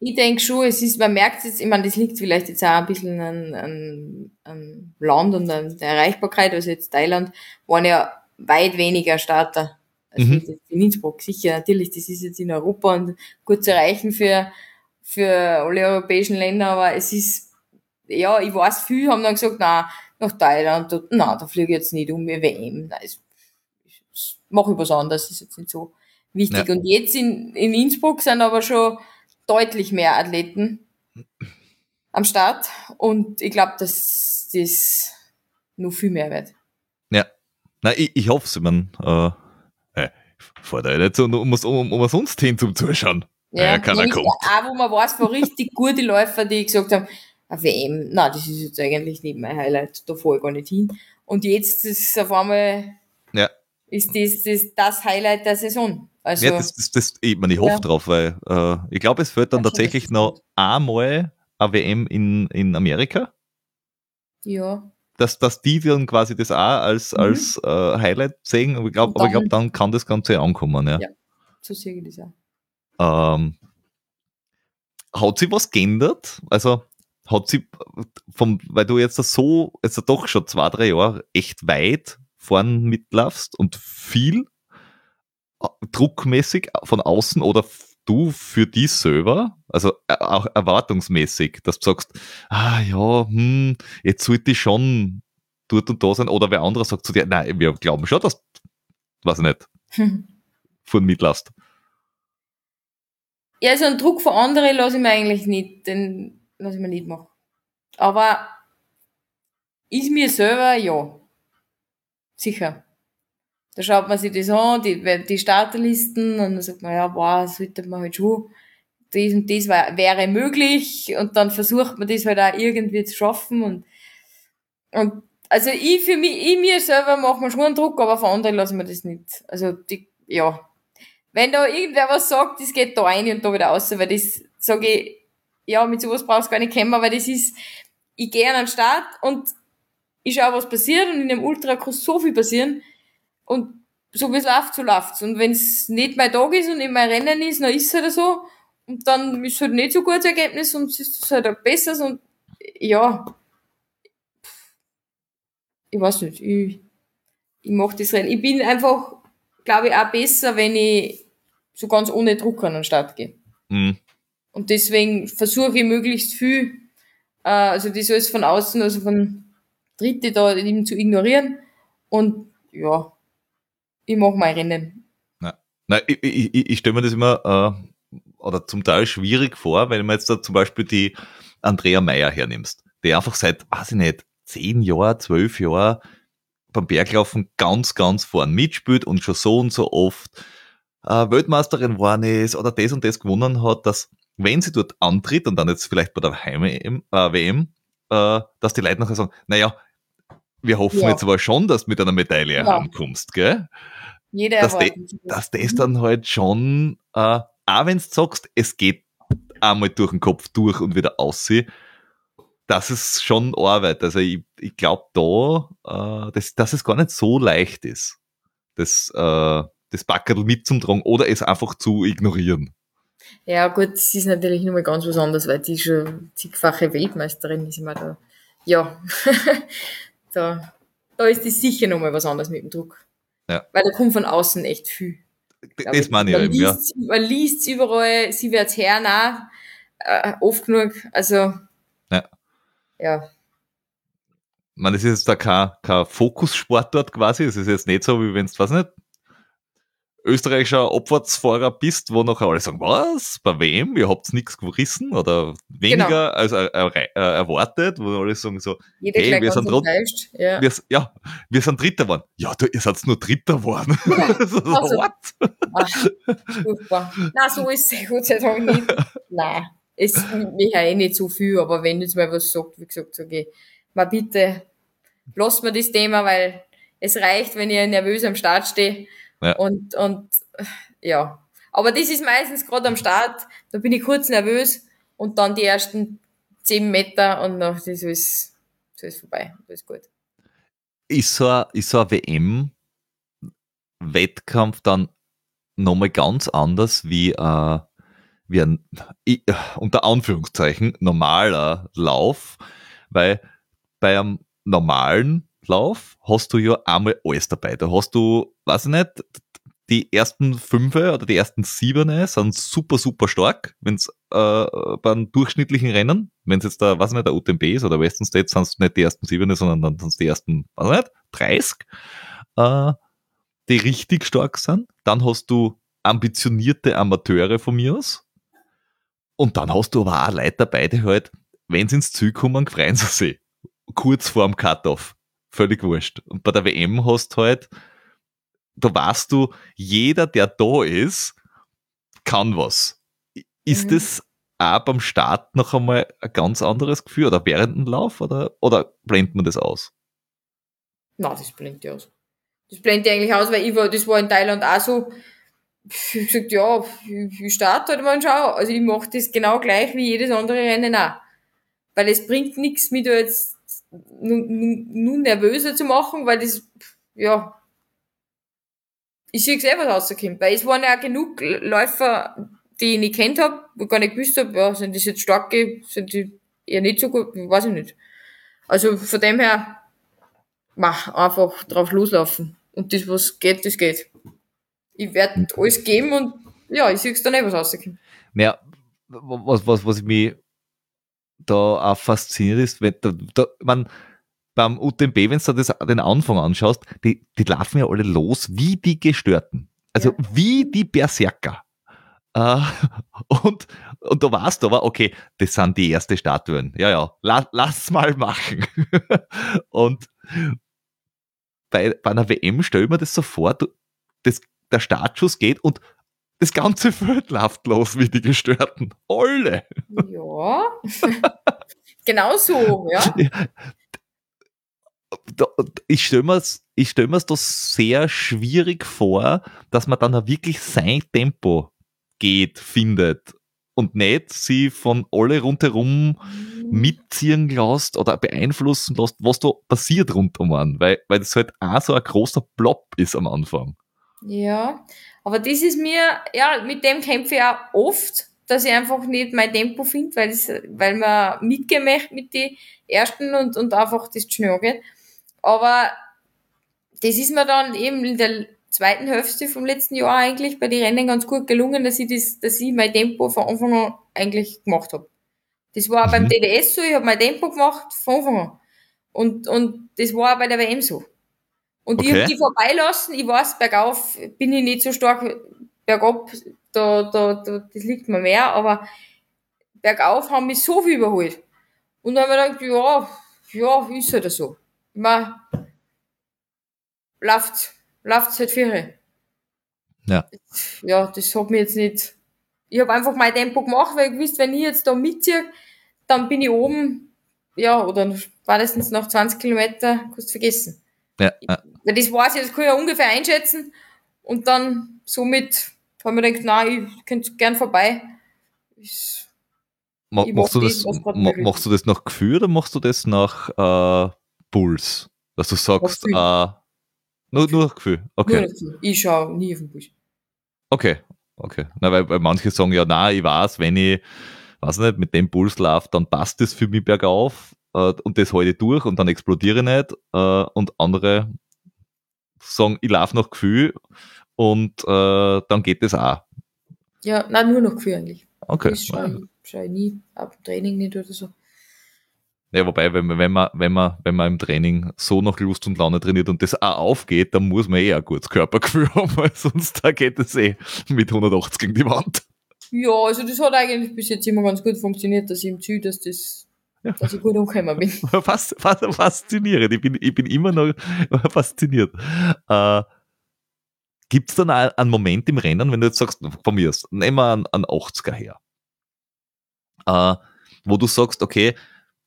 Ich denke schon, es ist, man merkt jetzt, ich meine, das liegt vielleicht jetzt auch ein bisschen an, an, an Land und an der Erreichbarkeit. Also jetzt Thailand waren ja weit weniger Starter. Also Mhm. in Innsbruck, sicher, natürlich, das ist jetzt in Europa und gut zu erreichen für, für alle europäischen Länder, aber es ist, ja, ich weiß, viele haben dann gesagt, na nach Thailand, da, na, da fliege ich jetzt nicht um eine WM. Nein, es, es, mache ich was anderes, ist jetzt nicht so wichtig. Ja. Und jetzt in, in Innsbruck sind aber schon deutlich mehr Athleten am Start und ich glaube, dass das noch viel mehr wird. Ja. Nein, ich, ich hoffe es. Ich mein, äh, äh, da nicht so, um, um, um, um sonst hin zum Zuschauen. Ja, keiner nämlich kommt. Auch wo man weiß, wo richtig gute Läufer, die gesagt haben, eine WM, na, das ist jetzt eigentlich nicht mein Highlight, da fahre ich gar nicht hin. Und jetzt ist auf einmal, Ja. ist das, das das Highlight der Saison. Also, Ja, das, das, das, ich, mein, ich hoffe Ja. drauf, weil äh, ich glaube, es wird dann Ja, tatsächlich noch einmal eine WM in, in Amerika, ja. dass, dass die dann quasi das auch als, Mhm. als äh, Highlight sehen. Aber ich glaube, glaube, dann- kann das Ganze ankommen. Ja. Ja. So sehe ich das auch. Ähm, hat sich was geändert? Also hat sie vom, weil du jetzt so, jetzt doch schon zwei, drei Jahre echt weit vorn mitlaufst und viel druckmäßig von außen oder du für dich selber, also äh, auch erwartungsmäßig, dass du sagst, ah ja, hm, jetzt sollte ich schon dort und da sein, oder wer anderer sagt zu dir, nein, wir glauben schon, dass, weiß ich nicht, vorn mitlaufst. Ja, so einen Druck von anderen lasse ich mir eigentlich nicht, den lasse ich mir nicht machen. Aber ist mir selber, ja. Sicher. Da schaut man sich das an, die, die Starterlisten, und dann sagt man, ja, boah, sollte man halt schon, das und das wär, wäre möglich, und dann versucht man das halt auch irgendwie zu schaffen, und, und, also ich für mich, ich mir selber mache mir schon einen Druck, aber von anderen lasse ich mir das nicht. Also, die, ja, wenn da irgendwer was sagt, das geht da rein und da wieder raus, weil das sage ich, ja, mit sowas brauchst du gar nicht kämmen, weil das ist, ich gehe an den Start und ich schaue, was passiert und in dem Ultra kann so viel passieren und so wie es läuft, so läuft's. Und wenn es nicht mein Tag ist und nicht mein Rennen ist, dann ist es halt so. Und dann ist es halt nicht so gutes Ergebnis und es ist halt auch besser und ja, ich weiß nicht, ich, ich mach das Rennen. Ich bin einfach, glaube ich, auch besser, wenn ich so ganz ohne Druck an den Start gehe. Mhm. Und deswegen versuche ich möglichst viel, äh, also das alles von außen, also von Dritte da eben zu ignorieren. Und ja, ich mache mein Rennen. Na, na ich, ich, ich stelle mir das immer äh, oder zum Teil schwierig vor, wenn man jetzt da zum Beispiel die Andrea Meyer hernimmst, die einfach seit, weiß ich nicht, zehn Jahren, zwölf Jahren beim Berglaufen ganz, ganz vorn mitspielt und schon so und so oft äh, Weltmeisterin geworden ist oder das und das gewonnen hat, dass wenn sie dort antritt und dann jetzt vielleicht bei der Heim-WM, äh, WM, äh, dass die Leute nachher sagen, naja, wir hoffen ja. jetzt aber schon, dass du mit einer Medaille ja. herankommst, gell? Jeder dass, de, dass das dann halt schon, äh, auch wenn du sagst, es geht einmal durch den Kopf durch und wieder aussehen, das ist schon Arbeit. Also ich, ich glaube da, äh, dass, dass es gar nicht so leicht ist, das, äh, das Backerl mitzutragen oder es einfach zu ignorieren. Ja gut, das ist natürlich nochmal ganz was anderes, weil die schon zigfache Weltmeisterin ist immer da. Ja, da, da ist die sicher nochmal was anderes mit dem Druck. Ja. Weil da kommt von außen echt viel. Das meine ich man eben, liest, ja. Man liest überall, sie wird hernah, äh, oft genug, also ja. ja. Man, das ist jetzt da kein, kein Fokussport dort quasi, es ist jetzt nicht so, wie wenn es, weiß nicht, österreichischer Abfahrtsfahrer bist, wo nachher alle sagen, was, bei wem, ihr habt nichts gerissen oder weniger genau. als er, er, er, erwartet, wo alle sagen so, Jede hey, wir sind, ja. Wir, ja, wir sind Dritter geworden. Ja, du, ihr seid nur Dritter geworden. Ja. so, also, what? Ach, so ist es Gott sei Dank nicht. Nein, es mich ja eh nicht so viel, aber wenn jetzt mal was sagt, wie gesagt, sage ich, mal bitte, lasst mir das Thema, weil es reicht, wenn ich nervös am Start stehe ja. Und, und ja. Aber das ist meistens gerade am Start, da bin ich kurz nervös und dann die ersten zehn Meter und noch das ist, das ist vorbei. Das ist gut. Ist so ein, ist so ein WM-Wettkampf dann nochmal ganz anders wie, äh, wie ein, unter Anführungszeichen, normaler Lauf, weil bei einem normalen Lauf hast du ja einmal alles dabei. Da hast du, weiß ich nicht, die ersten fünf oder die ersten sieben sind super, super stark, wenn es äh, beim durchschnittlichen Rennen, wenn es jetzt der, weiß ich nicht, der UTMB ist oder Western States, sind es nicht die ersten sieben, sondern dann sind es die ersten, weiß ich nicht, 30, äh, die richtig stark sind. Dann hast du ambitionierte Amateure von mir aus. Und dann hast du aber auch Leute dabei, die halt, wenn sie ins Ziel kommen, gefreien sie sich. Kurz vorm Cut-Off völlig wurscht. Und bei der WM hast halt, da weißt du, jeder, der da ist, kann was. Ist mhm. das auch beim Start noch einmal ein ganz anderes Gefühl oder während dem Lauf oder, oder blendet man das aus? Nein, das blendet ja aus. Das blendet ja eigentlich aus, weil ich war, das war in Thailand auch so, ich gesagt, ja, ich starte halt mal und schau. Also ich mache das genau gleich wie jedes andere Rennen auch. Weil es bringt nichts, mich da jetzt nun nervöser zu machen, weil das, ja, ich sehe selber rauskommt. Weil es waren ja genug Läufer, die ich nicht kennt habe, wo ich gar nicht gewusst habe, ja, sind das jetzt starke, sind die eher nicht so gut, weiß ich nicht. Also von dem her, mach einfach drauf loslaufen. Und das, was geht, das geht. Ich werde alles geben und ja, ich sehe es dann eh, was rauskommt. Naja, was, was, was ich mich da auch fasziniert ist, wenn da, da, man, beim UTMB, wenn du das, den Anfang anschaust, die, die laufen ja alle los wie die Gestörten. Also ja. wie die Berserker. Uh, und, und da warst du aber, okay, das sind die ersten Statuen. Ja, ja, la, lass mal machen. und bei, bei einer WM stellen wir das so vor, du, das, der Startschuss geht und das ganze Feld läuft los wie die Gestörten. Alle. Ja. genau so, ja. Ich stelle mir es ich stell mir's das sehr schwierig vor, dass man dann wirklich sein Tempo geht, findet und nicht sie von alle rundherum mitziehen lässt oder beeinflussen lässt, was da passiert an, weil, weil das halt auch so ein großer Blob ist am Anfang. Ja, aber das ist mir, ja, mit dem kämpfe ich auch oft, dass ich einfach nicht mein Tempo finde, weil, es, weil man mitgemacht mit den ersten und, und einfach das schnell geht. Aber das ist mir dann eben in der zweiten Hälfte vom letzten Jahr eigentlich bei den Rennen ganz gut gelungen, dass ich das, dass ich mein Tempo von Anfang an eigentlich gemacht habe. Das war auch beim Mhm. DDS so, ich habe mein Tempo gemacht von Anfang an. Und, und das war auch bei der WM so. Und ich Okay. habe die vorbeilassen, ich weiß, bergauf bin ich nicht so stark, bergab, da, da, da, das liegt mir mehr, aber bergauf haben mich so viel überholt. Und dann habe ich gedacht, ja, ja, ist halt so. Ich mein, läuft, läuft's halt für. Ja. Ja, das hat mir jetzt nicht, ich habe einfach mein Tempo gemacht, weil ich wusste, wenn ich jetzt da mitziehe, dann bin ich oben, ja, oder spätestens nach 20 Kilometer, kannst du vergessen. Ja, ja. Weil das weiß ich, das kann ich ja ungefähr einschätzen. Und dann somit habe ich mir gedacht, nein, ich könnte gern vorbei. Ist, Ma Ich machst, mach du das, ma machst du das nach Gefühl oder machst du das nach äh, Puls? Dass du sagst, Gefühl. äh, nur, nur nach Gefühl. Okay. dazu. Ich schaue nie auf den Busch. Okay, okay. Na, weil, weil manche sagen ja, na, ich weiß, wenn ich, weiß nicht, mit dem Puls laufe, dann passt das für mich bergauf äh, und das halte ich durch und dann explodiere ich nicht. Äh, und andere sagen, ich laufe nach Gefühl und äh, dann geht das auch. Ja, nein, nur noch Gefühl eigentlich. Okay. Das schaue ich, schau ich nie, ab dem Training nicht oder so. Ja, wobei, wenn man, wenn man, wenn man, wenn man im Training so nach Lust und Laune trainiert und das auch aufgeht, dann muss man eh ein gutes Körpergefühl haben, weil sonst da geht es eh mit 180 gegen die Wand. Ja, also das hat eigentlich bis jetzt immer ganz gut funktioniert, dass ich im Ziel, dass das, Ja. dass ich gut umgekommen bin. Fast, fast, faszinierend. Ich bin, ich bin immer noch fasziniert. Äh, Gibt es dann auch einen Moment im Rennen, wenn du jetzt sagst, von mir aus, nehmen wir einen, einen 80er her, äh, wo du sagst, okay,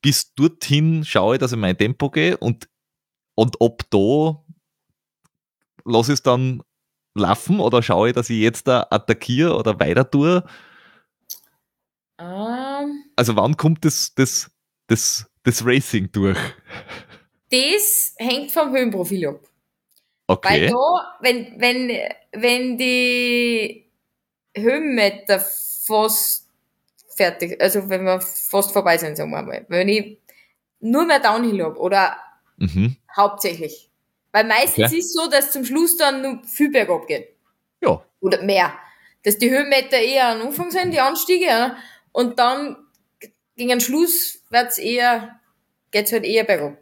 bis dorthin schaue ich, dass ich mein Tempo gehe und, und ob da lasse ich es dann laufen oder schaue ich, dass ich jetzt da attackiere oder weiter tue? Ähm, Also wann kommt das, das, das, das Racing durch? das hängt vom Höhenprofil ab. Weil Okay. da, wenn, wenn, wenn die Höhenmeter fast fertig, also wenn wir fast vorbei sind, sagen wir mal, wenn ich nur mehr Downhill habe oder Mhm. hauptsächlich. Weil meistens Okay. ist es so, dass zum Schluss dann nur viel bergab geht. Ja, Oder mehr. Dass die Höhenmeter eher am Anfang sind, die Anstiege, ja. und dann gegen den Schluss wird's eher, geht's halt eher bergab.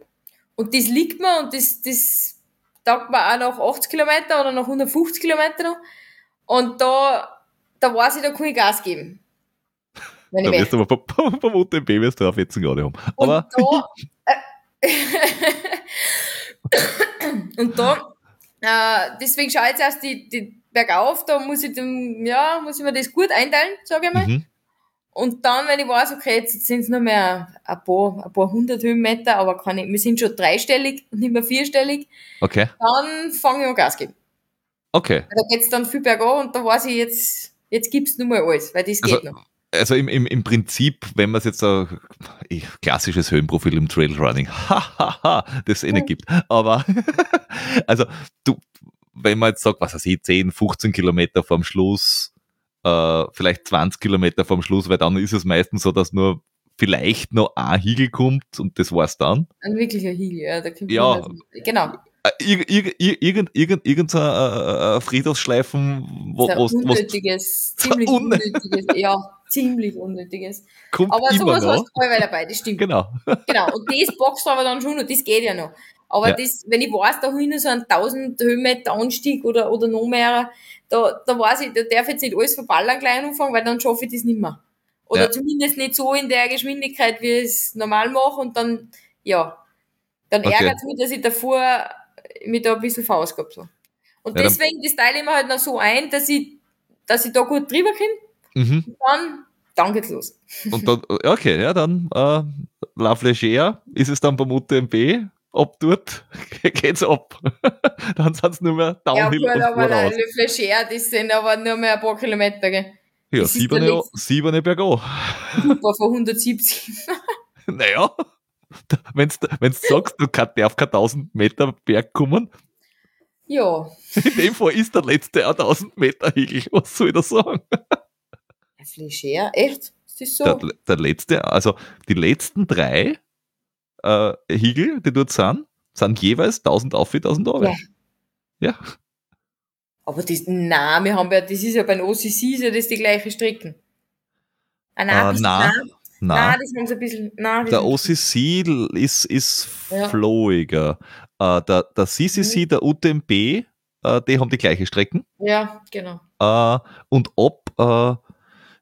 Und das liegt mir und das, das taugt mir auch nach 80 Kilometer oder nach 150 Kilometer noch. Und da, da weiß ich, da kann ich Gas geben. Wenn ich da wirst möchte. du aber beim UTMB wirst du drauf jetzt gerade haben. Aber und da, äh, und da, äh, deswegen schaue ich jetzt erst die, die bergauf, da muss ich dem, ja, muss ich mir das gut einteilen, sage ich mal. mhm. Und dann, wenn ich weiß, okay, jetzt sind es nur mehr ein paar, ein paar hundert Höhenmeter, aber keine, wir sind schon dreistellig und nicht mehr vierstellig, okay, dann fange ich an Gas geben. okay. Da geht's dann viel bergab und da weiß ich jetzt, jetzt gibt's nur mal alles, weil das Also, geht noch. Also im, im, im Prinzip, wenn man es jetzt ein klassisches Höhenprofil im Trailrunning, hahaha, das eh nicht gibt. Aber also du, wenn man jetzt sagt, was weiß ich, 10, 15 Kilometer vorm Schluss, äh, vielleicht 20 Kilometer vorm Schluss, weil dann ist es meistens so, dass nur vielleicht noch ein Hügel kommt und das war's dann. Ein wirklicher Hügel, ja. Da kommt Ja. man- genau. Äh, Irgend, irgend, irgend, irgend, irgend so ein äh, äh, Friedhofsschleifen, wo, wo unnötiges, ziemlich Unne- unnötiges, ja, ziemlich unnötiges. kommt Aber sowas noch. hast du allweil dabei, das stimmt. Genau. Genau, und das boxt aber dann schon und das geht ja noch. Aber Ja. das, wenn ich weiß, da hinten so ein 1000 Höhenmeter Anstieg oder, oder noch mehr, da, da weiß ich, da darf ich jetzt nicht alles verballern gleich anfangen, weil dann schaffe ich das nicht mehr. Oder Ja. zumindest nicht so in der Geschwindigkeit, wie ich es normal mache und dann, ja, dann Okay. ärgert es mich, dass ich davor mich da ein bisschen verausgabt habe. Und Ja, deswegen, das teile ich mir halt noch so ein, dass ich, dass ich da gut drüber komme, Mhm. dann, dann geht's los. Und dann, okay, ja, dann äh, La Flégère, ist es dann beim UTMB, ab dort geht's ab. dann sind es nur mehr Ja, Downhill gut, und aber voraus. Le Fléchère, das sind aber nur mehr ein paar Kilometer, gell? Ja, Das siebene, siebene bergab. Super von 170. Naja, wenn du sagst, du kann, darf kein 1000 Meter Berg kommen, ja, in dem Fall ist der letzte ein 1000 Meter Hügel. Was soll ich da sagen? ein Fleischer, echt? Ist das so? Der, der letzte, also die letzten drei äh, Hügel, die dort sind, sind jeweils 1000 auf, 1000 auf. Ja. Ja. Aber das, nein, wir haben ja, das ist ja beim OCC, ist ja das die gleiche Strecken. Ah, nein, Äh, nein. nein, Nein, das haben sie ein bisschen, nein, der OCC ist, ist Ja. flowiger. Äh, der, der CCC, der UTMB, äh, die haben die gleiche Strecken. Ja, genau. Äh, und ab, äh,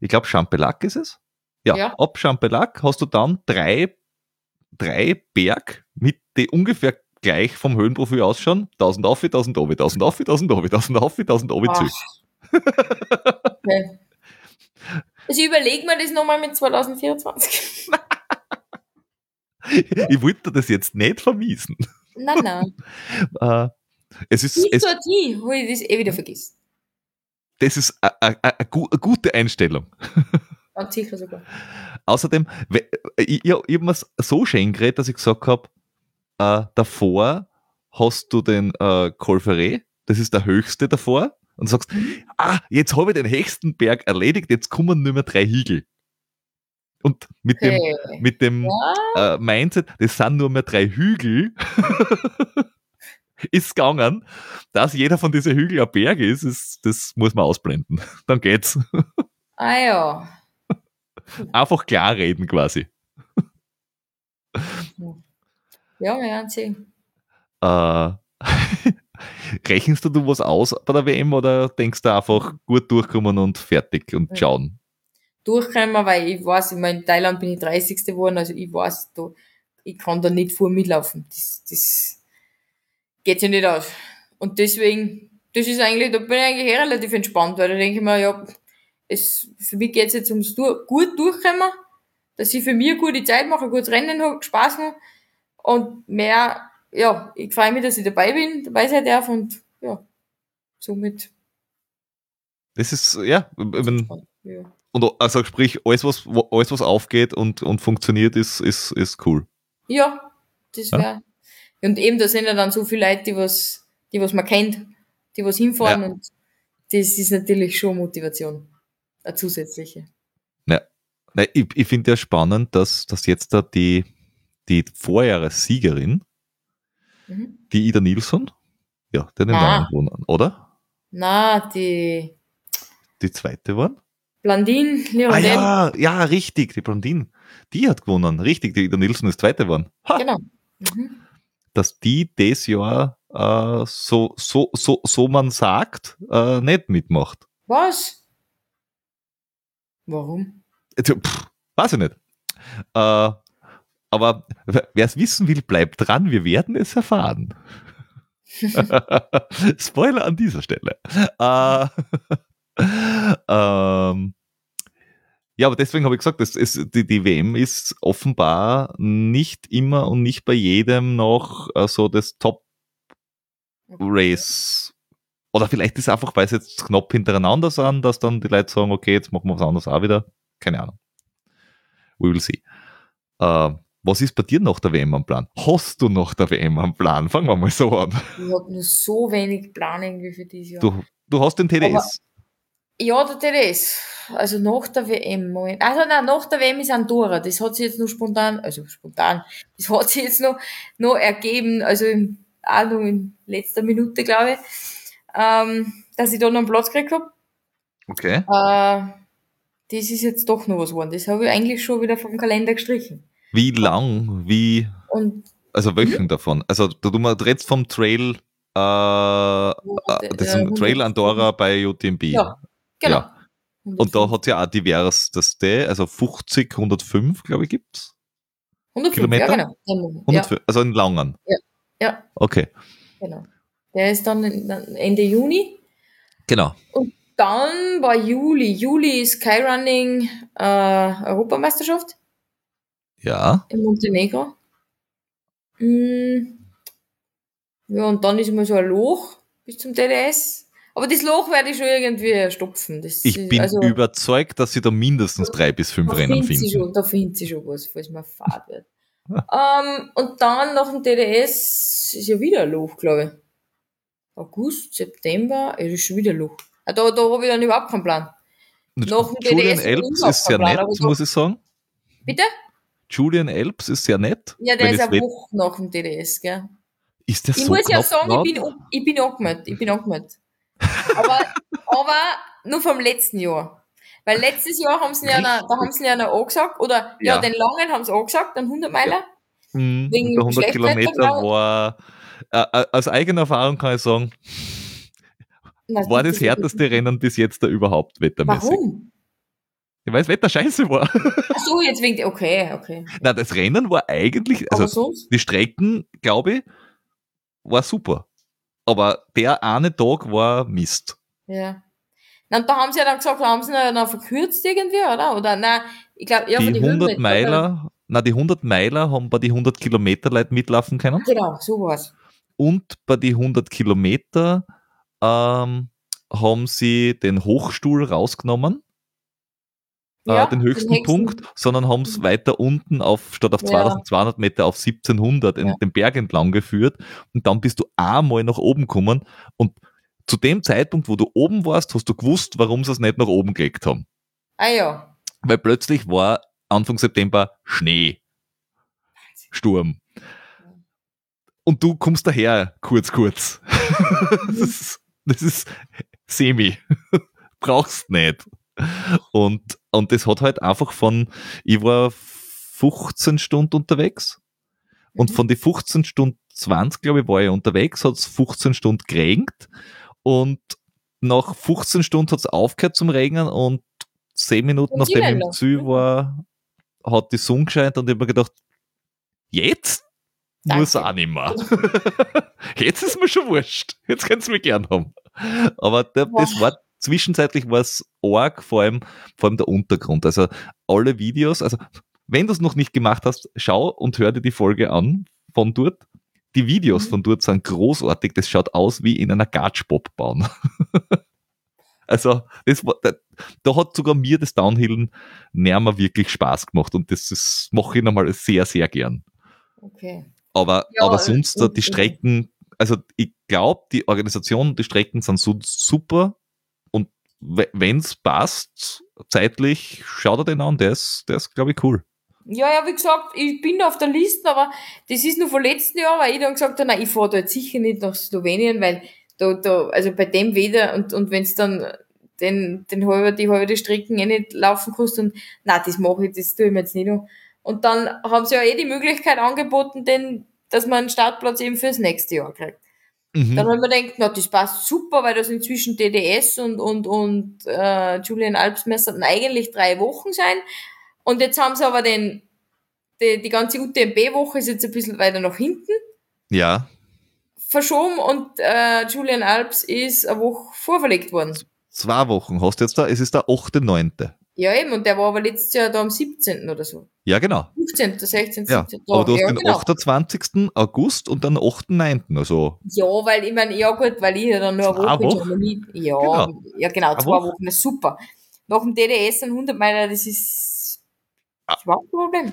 ich glaube, Champelac ist es. Ja, Ja. ab Champelac hast du dann drei, drei Berg, mit die ungefähr gleich vom Höhenprofil ausschauen. 1000 auf, 1000 oben, 1000 auf, 1000 oben, 1000 auf, 1000 oben zu. Okay. Also ich überlege mir das nochmal mit 2024. Ich wollte das jetzt nicht vermiesen. nein, nein. Äh, es ist, Nicht es, so die, wo ich das eh wieder vergiss. das ist eine gute Einstellung. Ganz sicher sogar. Außerdem, we- ich, ich, ich habe mir so schön geredet, dass ich gesagt habe, äh, davor hast du den äh, Colferet, das ist der höchste davor, und du sagst, ah, jetzt habe ich den höchsten Berg erledigt, jetzt kommen nur mehr drei Hügel. Und mit dem, Okay. mit dem Ja, äh, Mindset, das sind nur mehr drei Hügel, ist gegangen, dass jeder von diesen Hügeln ein Berg ist, ist, das muss man ausblenden. Dann geht's. ah ja. Einfach klar reden quasi. Ja, wir werden sehen. Äh, rechnest du, du was aus bei der WM oder denkst du einfach gut durchkommen und fertig und schauen? Durchkommen, weil ich weiß, ich meine, in Thailand bin ich 30. geworden, also ich weiß, da, ich kann da nicht vor mitlaufen. Das, das geht sich nicht aus. Und deswegen, das ist eigentlich, da bin ich eigentlich relativ entspannt, weil da denke ich mir, ja, es, für mich geht's jetzt ums Dur gut durchkommen, dass ich für mich eine gute Zeit mache, ein gutes Rennen habe, Spaß habe und mehr, ja, ich freue mich, dass ich dabei bin, dabei sein darf und ja, somit. Das ist, ja, mein, Ja. und also sprich, alles was, alles, was aufgeht und, und funktioniert, ist, ist, ist cool. Ja, das Ja. wäre. Und eben, da sind ja dann so viele Leute, die was, die was man kennt, die was hinfahren Ja. und das ist natürlich schon Motivation. Eine zusätzliche. Nein, ich, ich finde ja spannend, dass, dass jetzt da die, die Vorjahressiegerin, Mhm. die Ida Nilsson, ja, Ah. Langen gewonnen, oder? Na, die Die zweite waren? Blondine, Ah Lirondelle, ja, ja, richtig, die Blondine. Die hat gewonnen, richtig, die Ida Nilsson ist zweite geworden. Ha, genau. Mhm. dass die das Jahr äh, so, so, so, so man sagt, äh, nicht mitmacht. Was? Warum? Pff, weiß ich nicht. Äh, aber wer es wissen will, bleibt dran, wir werden es erfahren. Spoiler an dieser Stelle. Äh, ähm, ja, aber deswegen habe ich gesagt, es, es, die, die WM ist offenbar nicht immer und nicht bei jedem noch äh, so das Top-Race. Oder vielleicht ist es einfach, weil es jetzt knapp hintereinander sind, dass dann die Leute sagen, okay, jetzt machen wir was anderes auch wieder. Keine Ahnung. We will see. Äh, was ist bei dir nach der WM am Plan? Hast du nach der WM am Plan? Fangen wir mal so an. Ich habe nur so wenig Plan irgendwie für dieses Jahr. Du, du hast den TDS. Ja, der TDS. Also nach der WM. Moment. Also nein, nach der WM ist Andorra. Das hat sich jetzt nur spontan, also spontan, das hat sich jetzt noch, noch ergeben, also im, auch noch in letzter Minute, glaube ich, ähm, dass ich da noch einen Platz gekriegt habe. Okay. Äh, das ist jetzt doch noch was geworden. Das habe ich eigentlich schon wieder vom Kalender gestrichen. Wie lang? Wie, Und also welchen davon? Also du, redest vom Trail, äh, äh, das ist Trail Andorra bei UTMB. Ja, genau. Ja. Und da hat es ja auch diverseste, also 50, 105, glaube ich, gibt's. 105, Kilometer? Ja, genau. Ja, 105, Also einen langen. ja, Okay, genau. Der ist dann Ende Juni. genau. Dann war Juli. Juli ist Skyrunning äh, Europameisterschaft Ja. in Montenegro. Mm. Ja, und dann ist immer so ein Loch bis zum TDS. Aber das Loch werde ich schon irgendwie stopfen. Das Ich bin also, überzeugt, dass sie da mindestens drei bis fünf Rennen sie finden. schon, da findet sie schon was, falls man fad wird. ähm, und dann nach dem DDS ist ja wieder ein Loch, glaube ich. August, September, ja, das ist schon wieder Loch. Ah, Da, da habe ich dann überhaupt keinen Plan. Nach dem Julian Elbs ist sehr Plan, nett, da- muss ich sagen. Bitte? Julian Elbs ist sehr nett. Ja, der ist eine Woche nach dem DDS, gell? Ist der Ich so muss ja sagen, dran? ich bin, ich bin angemeldet. Ich bin angemeldet. Aber, aber nur vom letzten Jahr. Weil letztes Jahr haben sie ja, noch, da haben sie ja noch angesagt, oder ja, Ja. den langen haben sie angesagt, den 100 Meiler. Mhm, wegen der 100 Schlechtwetter, Kilometer war, aus eigener Erfahrung kann ich sagen, Nein, war das härteste Rennen bis jetzt da überhaupt wettermäßig. Warum? Ja, Weil das Wetter scheiße war. Ach so, jetzt wegen, okay, okay. Nein, das Rennen war eigentlich, also die Strecken, glaube ich, war super. Aber der eine Tag war Mist. Ja. Na, und da haben sie ja dann gesagt, da haben sie ihn noch verkürzt irgendwie, oder? Oder, nein, ich glaube, ja, die die 100 Höhenmeter, Meiler, na die 100 Meiler haben bei die 100 Kilometer Leute mitlaufen können. Genau, so war's. Und bei die 100 Kilometer ähm, haben sie den Hochstuhl rausgenommen, Ja, äh, den höchsten Punkt, sondern haben es Mhm. weiter unten auf, statt auf Ja. 2200 Meter auf 1700 in Ja. den Berg entlang geführt. Und dann bist du einmal nach oben gekommen. Und zu dem Zeitpunkt, wo du oben warst, hast du gewusst, warum sie es nicht nach oben gelegt haben. Ah ja. Weil plötzlich war Anfang September Schnee. Sturm. Und du kommst daher, kurz, kurz. das, ist, das ist semi. Brauchst nicht. Und, und das hat halt einfach von, ich war 15 Stunden unterwegs und Mhm. von den 15 Stunden 20, glaube ich, war ich unterwegs, hat es 15 Stunden geregnet und nach 15 Stunden hat es aufgehört zum Regnen und 10 Minuten Und nachdem ich im. Ziel war, hat die Sonne gescheint und ich habe mir gedacht, jetzt Danke. muss auch nicht mehr. Jetzt ist mir schon wurscht. Jetzt kannst du mich gern haben. Aber der, das war zwischenzeitlich war es arg, vor allem, vor allem der Untergrund. Also alle Videos, also wenn du es noch nicht gemacht hast, schau und hör dir die Folge an von dort. Die Videos Mhm. von dort sind großartig. Das schaut aus wie in einer Gatschbobbahn. also das war, da, da hat sogar mir das Downhillen näher wirklich Spaß gemacht und das, das mache ich nochmal sehr, sehr gern. Okay. Aber, Ja, aber sonst und- die Strecken, also ich glaube, die Organisation die Strecken sind so super und wenn es passt, zeitlich, schau dir den an, der ist, der ist glaube ich, cool. Ja, ja, wie gesagt, ich bin auf der Liste, aber das ist nur vom letzten Jahr, weil ich dann gesagt habe, nein, ich fahre da jetzt sicher nicht nach Slowenien, weil da, da, also bei dem Wetter und, und wenn es dann den, den halber, die halbe Strecken eh nicht laufen kannst und, nein, das mache ich, das tue ich mir jetzt nicht an. Und dann haben sie ja eh die Möglichkeit angeboten, denn, dass man einen Startplatz eben fürs nächste Jahr kriegt. Mhm. Dann haben wir gedacht, na, das passt super, weil das inzwischen DDS und, und, und äh, Julian Alps müssten eigentlich drei Wochen sein. Und jetzt haben sie aber den, die, die ganze UTMB-Woche ist jetzt ein bisschen weiter nach hinten Ja, verschoben und äh, Julian Alps ist eine Woche vorverlegt worden. zwei Wochen hast du jetzt da, es ist der 8.9. Ja, eben, und der war aber letztes Jahr da am 17. oder so. Ja, genau. 15., 16., Ja, 17. aber du hast ja, den genau. 28. August und den 8.9. Also, Ja, weil ich meine, ja gut, weil ich ja dann nur eine Woche in? Chamonix. Ja, Genau. ja genau, zwei Woche. Wochen, ist super. Nach dem DDS ein 100 Meiler, das ist Ah. überhaupt kein Problem.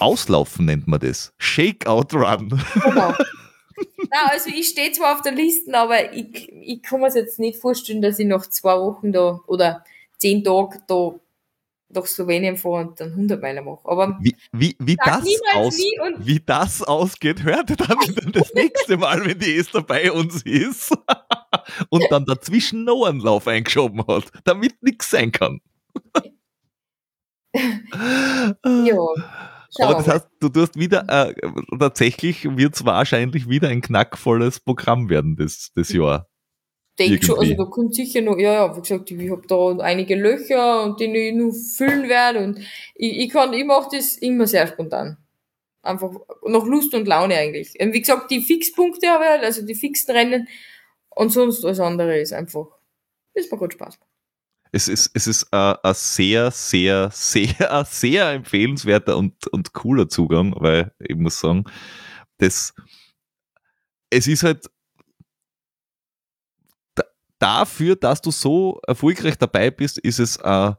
Auslaufen nennt man das. Shakeout Run. Genau. Nein, also ich stehe zwar auf der Liste, aber ich, ich kann mir jetzt nicht vorstellen, dass ich nach zwei Wochen da oder zehn Tage da nach Slowenien fahre und dann 100 Meilen mache. Aber Wie, wie, wie, das aus, wie das ausgeht, hört ihr dann das nächste Mal, wenn die Esther bei uns ist und dann dazwischen noch einen Lauf eingeschoben hat, damit nichts sein kann. ja, Aber das heißt, du tust wieder, äh, tatsächlich wird es wahrscheinlich wieder ein knackvolles Programm werden das, das Jahr. Denk schon, also da kommt sicher noch, ja, ja, wie gesagt, ich habe da einige Löcher und die ich nur füllen werde und ich, ich kann, ich mache das immer sehr spontan. Einfach nach Lust und Laune eigentlich. Und wie gesagt, die Fixpunkte habe ich halt, also die fixen Rennen und sonst alles andere ist einfach, das macht gut Spaß. Es ist, es ist äh, ein sehr, sehr, sehr, sehr empfehlenswerter und, und cooler Zugang, weil ich muss sagen, das, es ist halt, dafür, dass du so erfolgreich dabei bist, ist es ein,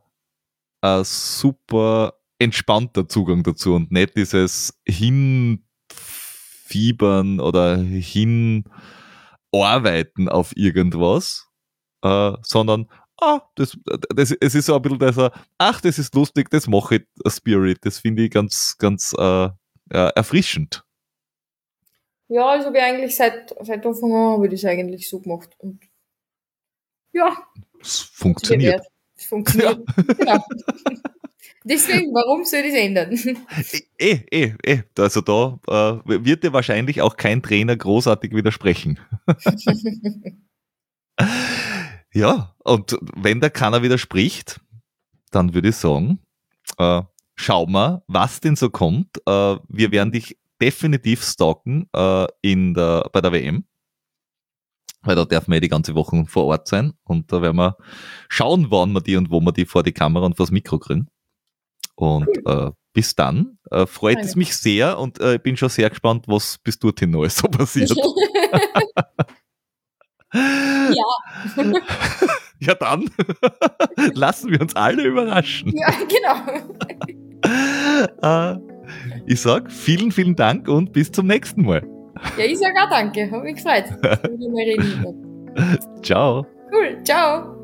ein super entspannter Zugang dazu und nicht dieses Hinfiebern oder Hinarbeiten auf irgendwas, äh, sondern ah, das, das, es ist so ein bisschen dieser, ach, das ist lustig, das mache ich, Spirit. Das finde ich ganz, ganz äh, äh, erfrischend. Ja, also ich eigentlich seit, seit Anfang an habe ich das eigentlich so gemacht. Und ja. Es funktioniert. Es funktioniert. Ja. Genau. Deswegen, warum soll ich das ändern? Eh, eh, eh. Also da äh, wird dir wahrscheinlich auch kein Trainer großartig widersprechen. ja, und wenn da keiner widerspricht, dann würde ich sagen, äh, schau mal, was denn so kommt. Äh, wir werden dich definitiv stalken äh, in der, bei der WM. Weil da dürfen wir ja die ganze Woche vor Ort sein und da werden wir schauen, wann wir die und wo wir die vor die Kamera und vors Mikro kriegen. Und äh, bis dann äh, freut es mich sehr und äh, ich bin schon sehr gespannt, was bis dorthin noch so passiert. ja. ja, dann lassen wir uns alle überraschen. Ja, genau. äh, ich sag vielen, vielen Dank und bis zum nächsten Mal. Ja, ich sag auch danke. Hab mich gefreut. Ciao. Cool. Ciao.